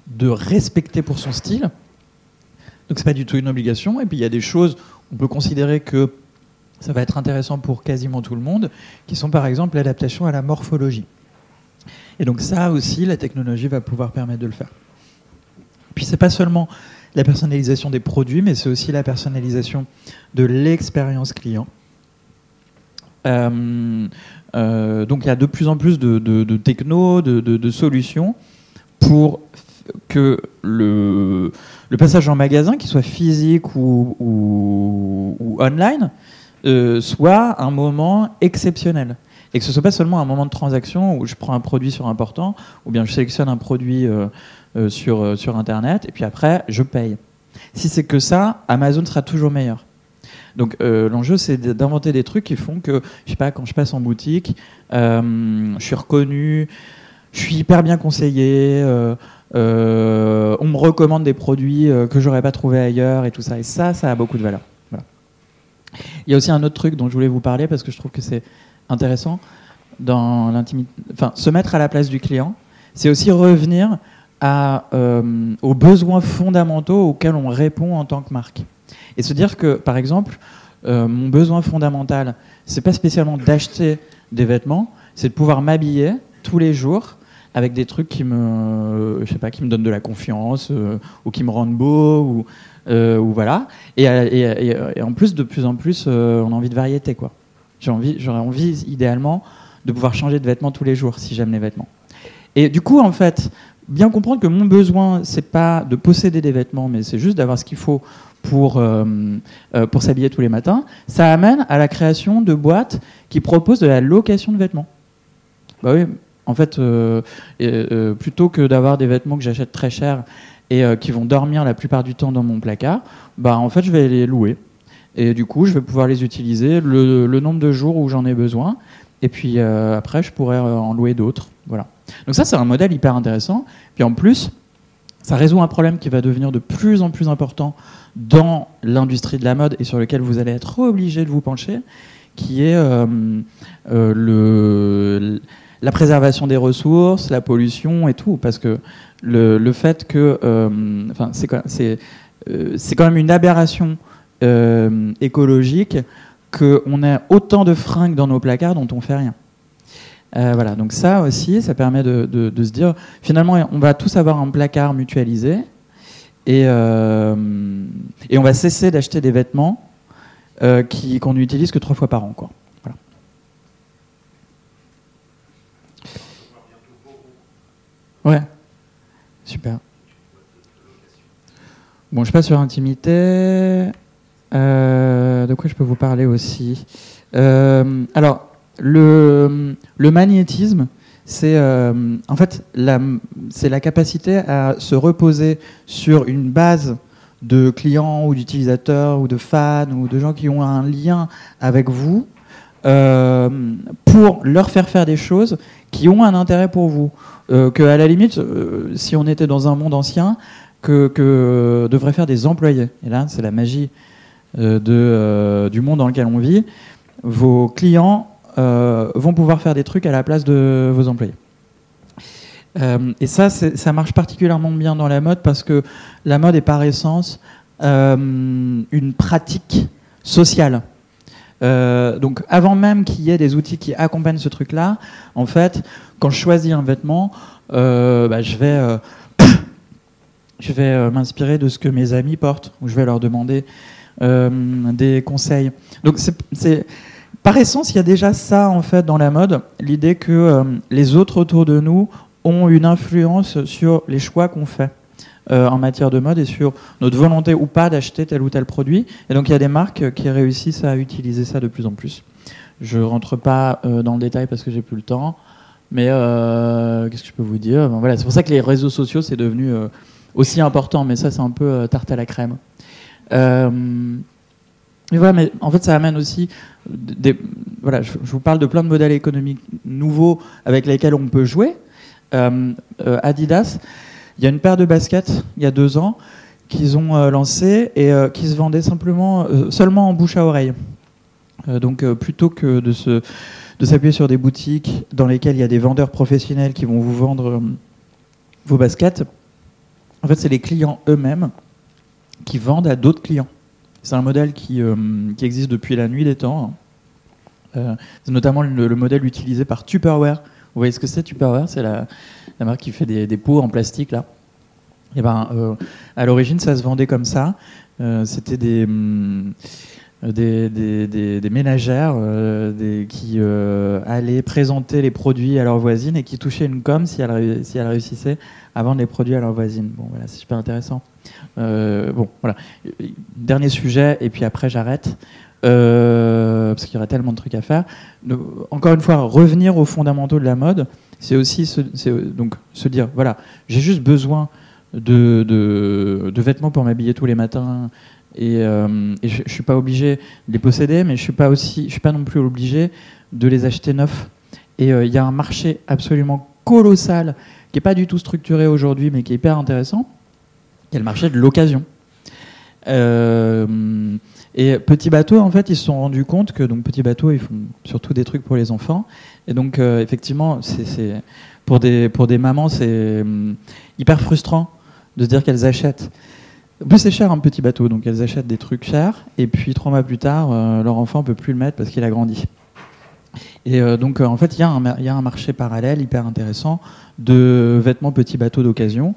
de respecter pour son style. Donc c'est pas du tout une obligation. Et puis il y a des choses, on peut considérer que ça va être intéressant pour quasiment tout le monde, qui sont par exemple l'adaptation à la morphologie. Et donc ça aussi, la technologie va pouvoir permettre de le faire. Puis c'est pas seulement la personnalisation des produits, mais c'est aussi la personnalisation de l'expérience client. Euh, euh, donc il y a de plus en plus de, de, techno, de, solutions pour que le, passage en magasin, qu'il soit physique ou, ou, online, euh, soit un moment exceptionnel. Et que ce soit pas seulement un moment de transaction où je prends un produit sur un portant, ou bien je sélectionne un produit euh, sur, euh, sur Internet, et puis après, je paye. Si c'est que ça, Amazon sera toujours meilleur. Donc euh, l'enjeu, c'est d'inventer des trucs qui font que, je sais pas, quand je passe en boutique, je suis reconnu, je suis hyper bien conseillé, on me recommande des produits que j'aurais pas trouvé ailleurs et tout ça. Et ça, ça a beaucoup de valeur. Il y a aussi un autre truc dont je voulais vous parler parce que je trouve que c'est intéressant dans l'intimité. Enfin, se mettre à la place du client, c'est aussi revenir euh, aux besoins fondamentaux auxquels on répond en tant que marque. Et se dire que, par exemple, euh, mon besoin fondamental, c'est pas spécialement d'acheter des vêtements, c'est de pouvoir m'habiller tous les jours avec des trucs qui me, je sais pas, qui me donnent de la confiance euh, ou qui me rendent beau ou, ou voilà. Et, en plus, de plus en plus, on a envie de variété, quoi. J'ai envie, j'aurais envie, idéalement, de pouvoir changer de vêtements tous les jours si j'aime les vêtements. Et du coup, en fait, bien comprendre que mon besoin, c'est pas de posséder des vêtements, mais c'est juste d'avoir ce qu'il faut pour, euh, euh, pour s'habiller tous les matins, ça amène à la création de boîtes qui proposent de la location de vêtements. Bah oui, en fait, euh, plutôt que d'avoir des vêtements que j'achète très cher et qui vont dormir la plupart du temps dans mon placard, bah en fait, je vais les louer. Et du coup, je vais pouvoir les utiliser le, le nombre de jours où j'en ai besoin. Et puis après, je pourrais en louer d'autres. Voilà. Donc ça, c'est un modèle hyper intéressant. Puis en plus, ça résout un problème qui va devenir de plus en plus important dans l'industrie de la mode et sur lequel vous allez être obligé de vous pencher, qui est euh, euh, la préservation des ressources, la pollution et tout. Parce que le, fait que... Euh, c'est quand même une aberration écologique qu'on ait autant de fringues dans nos placards dont on fait rien. Euh, voilà, donc ça aussi, ça permet de, se dire, finalement, on va tous avoir un placard mutualisé et, euh, on va cesser d'acheter des vêtements euh, qu'on n'utilise que trois fois par an. Quoi. Voilà. Ouais, super. Bon, je passe sur intimité. de quoi je peux vous parler aussi? Alors, le, magnétisme, c'est euh, en fait la, c'est la capacité à se reposer sur une base de clients ou d'utilisateurs ou de fans ou de gens qui ont un lien avec vous euh, pour leur faire faire des choses qui ont un intérêt pour vous. Euh, que à la limite, si on était dans un monde ancien, que, devraient faire des employés. Et là, c'est la magie du monde dans lequel on vit. Vos clients vont pouvoir faire des trucs à la place de vos employés. et ça, ça marche particulièrement bien dans la mode parce que la mode est par essence une pratique sociale. Euh, donc avant même qu'il y ait des outils qui accompagnent ce truc-là, en fait, quand je choisis un vêtement, euh, bah, je vais, euh, *coughs* je vais m'inspirer de ce que mes amis portent, ou je vais leur demander des conseils. Donc c'est par essence, il y a déjà ça en fait dans la mode, l'idée que les autres autour de nous ont une influence sur les choix qu'on fait. Euh, en matière de mode et sur notre volonté ou pas d'acheter tel ou tel produit. Et donc il y a des marques qui réussissent à utiliser ça de plus en plus. Je rentre pas euh, dans le détail parce que j'ai plus le temps, mais euh, qu'est-ce que je peux vous dire? C'est pour ça que les réseaux sociaux c'est devenu aussi important, mais ça c'est un peu tarte à la crème. Mais voilà, mais en fait, ça amène aussi des. Voilà, je, vous parle de plein de modèles économiques nouveaux avec lesquels on peut jouer. Adidas, il y a une paire de baskets, il y a deux ans, qu'ils ont euh, lancé et euh, qui se vendaient simplement, euh, seulement en bouche à oreille. donc plutôt que de se de s'appuyer sur des boutiques dans lesquelles il y a des vendeurs professionnels qui vont vous vendre vos baskets, en fait, c'est les clients eux-mêmes qui vendent à d'autres clients. C'est un modèle qui, qui, existe depuis la nuit des temps. c'est notamment le, modèle utilisé par Tupperware. Vous voyez ce que c'est Tupperware? C'est la, marque qui fait des, pots en plastique là. Et eh ben, euh, à l'origine, ça se vendait comme ça. Euh, c'était des, hum, des, des, ménagères euh, qui allaient présenter les produits à leurs voisines et qui touchaient une com si elles, si réussissaient à vendre les produits à leurs voisines. Bon, voilà, c'est super intéressant. bon, voilà. Dernier sujet, et puis après j'arrête. parce qu'il y aurait tellement de trucs à faire. encore une fois, revenir aux fondamentaux de la mode c'est aussi se, donc, se dire, voilà, j'ai juste besoin de, de, vêtements pour m'habiller tous les matins et, euh, je ne suis pas obligé de les posséder, mais je suis, pas aussi, je suis pas non plus obligé de les acheter neufs. Et euh, il y a un marché absolument colossal qui n'est pas du tout structuré aujourd'hui, mais qui est hyper intéressant, qui est le marché de l'occasion. Euh, et Petit Bateau, en fait, ils se sont rendus compte que donc Petit Bateau, ils font surtout des trucs pour les enfants. Et donc, effectivement, c'est pour des pour des mamans, c'est hum, hyper frustrant de se dire qu'elles achètent. En plus, c'est cher un petit bateau, donc elles achètent des trucs chers, et puis trois mois plus tard, euh, leur enfant peut plus le mettre parce qu'il a grandi. Et euh, donc, en fait, il y, y, a un marché parallèle hyper intéressant de vêtements petits bateaux d'occasion.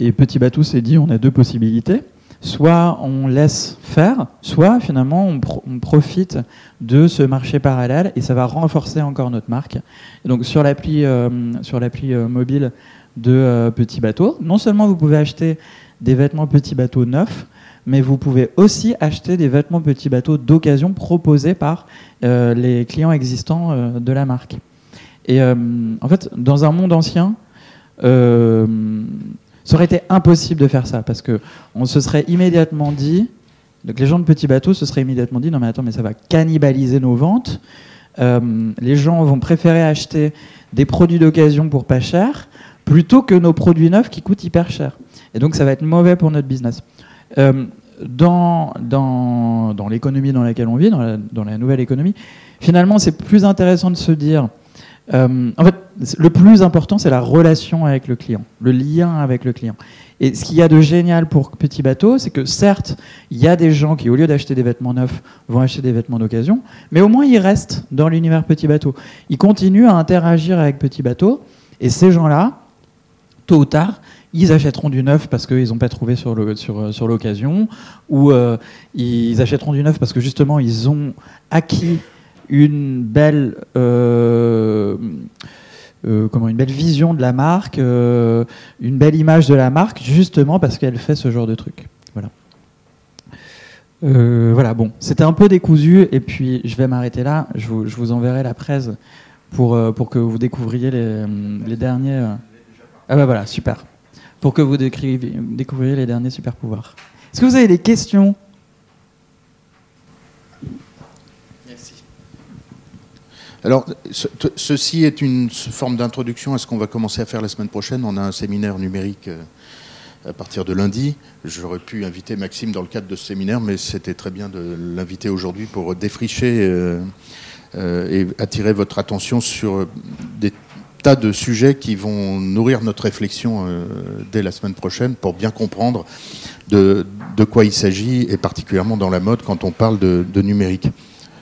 Et petit bateau s'est dit, on a deux possibilités soit on laisse faire, soit finalement on, profite de ce marché parallèle et ça va renforcer encore notre marque. donc sur l'appli euh, euh, mobile de euh, Petit Bateau, non seulement vous pouvez acheter des vêtements Petit Bateau neufs, mais vous pouvez aussi acheter des vêtements Petit Bateau d'occasion proposés par les clients existants de la marque. Et en fait, dans un monde ancien, ça aurait été impossible de faire ça parce que on se serait immédiatement dit, donc les gens de petits bateaux se seraient immédiatement dit non mais attends mais ça va cannibaliser nos ventes. Euh, les gens vont préférer acheter des produits d'occasion pour pas cher plutôt que nos produits neufs qui coûtent hyper cher. Et donc ça va être mauvais pour notre business. Euh, dans, dans, dans l'économie dans laquelle on vit, dans la, nouvelle économie, finalement c'est plus intéressant de se dire euh, en fait, le plus important, c'est la relation avec le client, le lien avec le client. Et ce qu'il y a de génial pour Petit Bateau, c'est que certes, il y a des gens qui, au lieu d'acheter des vêtements neufs, vont acheter des vêtements d'occasion, mais au moins ils restent dans l'univers Petit Bateau. Ils continuent à interagir avec Petit Bateau, et ces gens-là, tôt ou tard, ils achèteront du neuf parce qu'ils n'ont pas trouvé sur l'occasion, ou euh, ils achèteront du neuf parce que justement ils ont acquis une belle, euh, euh, une belle vision de la marque, euh, une belle image de la marque, justement parce qu'elle fait ce genre de truc. Voilà. voilà, bon, c'était un peu décousu, et puis je vais m'arrêter là. Je vous, je vous, enverrai la presse pour, pour que vous découvriez les, les derniers. Ah bah voilà, super. Pour que vous découvriez les derniers super pouvoirs. Est-ce que vous avez des questions? Merci. Alors, ceci est une forme d'introduction à ce qu'on va commencer à faire la semaine prochaine. On a un séminaire numérique euh, à partir de lundi. J'aurais pu inviter Maxime dans le cadre de ce séminaire, mais c'était très bien de l'inviter aujourd'hui pour défricher euh, euh, et attirer votre attention sur des tas de sujets qui vont nourrir notre réflexion euh, dès la semaine prochaine pour bien comprendre de, quoi il s'agit, et particulièrement dans la mode quand on parle de, numérique.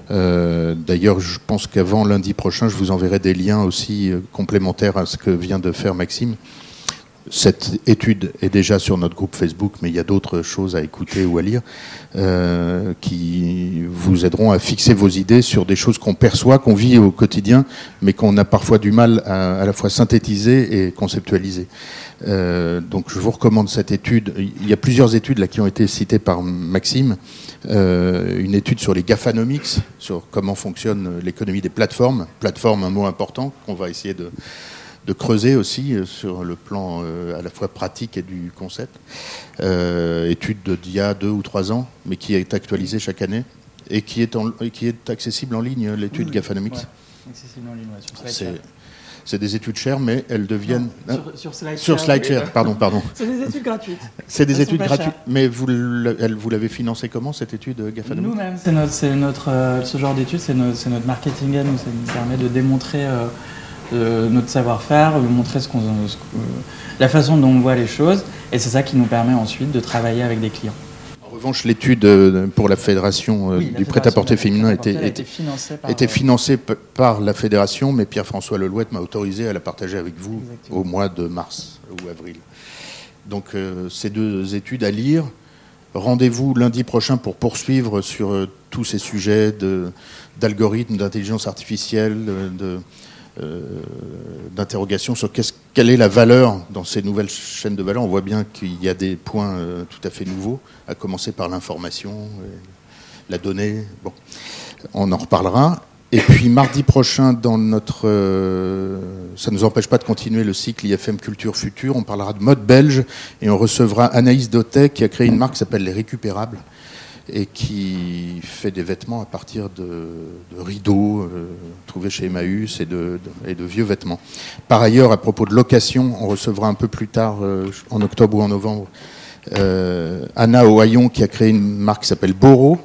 D'ailleurs, je pense qu'avant lundi prochain, je vous enverrai des liens aussi complémentaires à ce que vient de faire Maxime cette étude est déjà sur notre groupe Facebook, mais il y a d'autres choses à écouter ou à lire euh, qui vous aideront à fixer vos idées sur des choses qu'on perçoit, qu'on vit au quotidien, mais qu'on a parfois du mal à, à la fois synthétiser et conceptualiser. Euh, donc je vous recommande cette étude. Il y a plusieurs études là qui ont été citées par Maxime. Euh, une étude sur les GAFAnomics, sur comment fonctionne l'économie des plateformes. Plateforme, un mot important qu'on va essayer de de creuser aussi euh, sur le plan euh, à la fois pratique et du concept. Euh, étude d'il y a deux ou trois ans, mais qui est actualisée chaque année et qui est, qui est accessible en ligne, l'étude Gafanomics. accessible en ligne, sur c'est des études chères, mais elles deviennent. Hein sur, sur, SlideShare. pardon, pardon. *laughs* C'est des études gratuites. C'est des études gratuites. Mais vous, l'avez financé comment, cette étude Gafanomics? Nous-mêmes, c'est notre, ce genre d'étude, c'est notre, notre, marketing nous. Ça nous permet de démontrer notre savoir-faire, montrer ce qu'on, la façon dont on voit les choses. Et c'est ça qui nous permet ensuite de travailler avec des clients. En revanche, l'étude euh, pour la fédération euh, du prêt-à-porter féminin était, était, financée par, la fédération, mais Pierre-François Lelouette m'a autorisé à la partager avec vous au mois de mars ou avril. Donc euh, ces deux études à lire. Rendez-vous lundi prochain pour poursuivre sur tous ces sujets d'algorithmes, d'intelligence artificielle, de, euh, d'interrogation sur quelle est la valeur dans ces nouvelles chaînes de valeur. On voit bien qu'il y a des points euh, tout à fait nouveaux, à commencer par l'information, la donnée. Bon, on en reparlera. Et puis mardi prochain, dans notre, euh, ça ne nous empêche pas de continuer le cycle IFM Culture Future. On parlera de mode belge et on recevra Anaïs Dotet qui a créé une marque qui s'appelle Les Récupérables et qui fait des vêtements à partir de, rideaux euh, trouvés chez Emmaüs et de, vieux vêtements. Par ailleurs, à propos de location, on recevra un peu plus tard, euh, en octobre ou en novembre, euh, Anna Ohayon qui a créé une marque qui s'appelle Boro,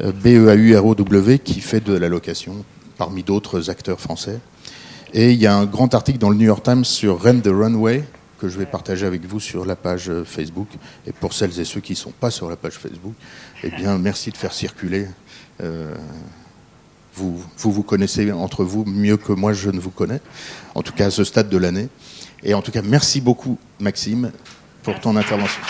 B-E-A-U-R-O-W, qui fait de la location parmi d'autres acteurs français. Et il y a un grand article dans le New York Times sur Rent the Runway, que je vais partager avec vous sur la page Facebook. Et pour celles et ceux qui ne sont pas sur la page Facebook, eh bien, merci de faire circuler. Euh, vous, vous vous connaissez entre vous mieux que moi je ne vous connais, en tout cas à ce stade de l'année. Et en tout cas, merci beaucoup, Maxime, pour ton intervention.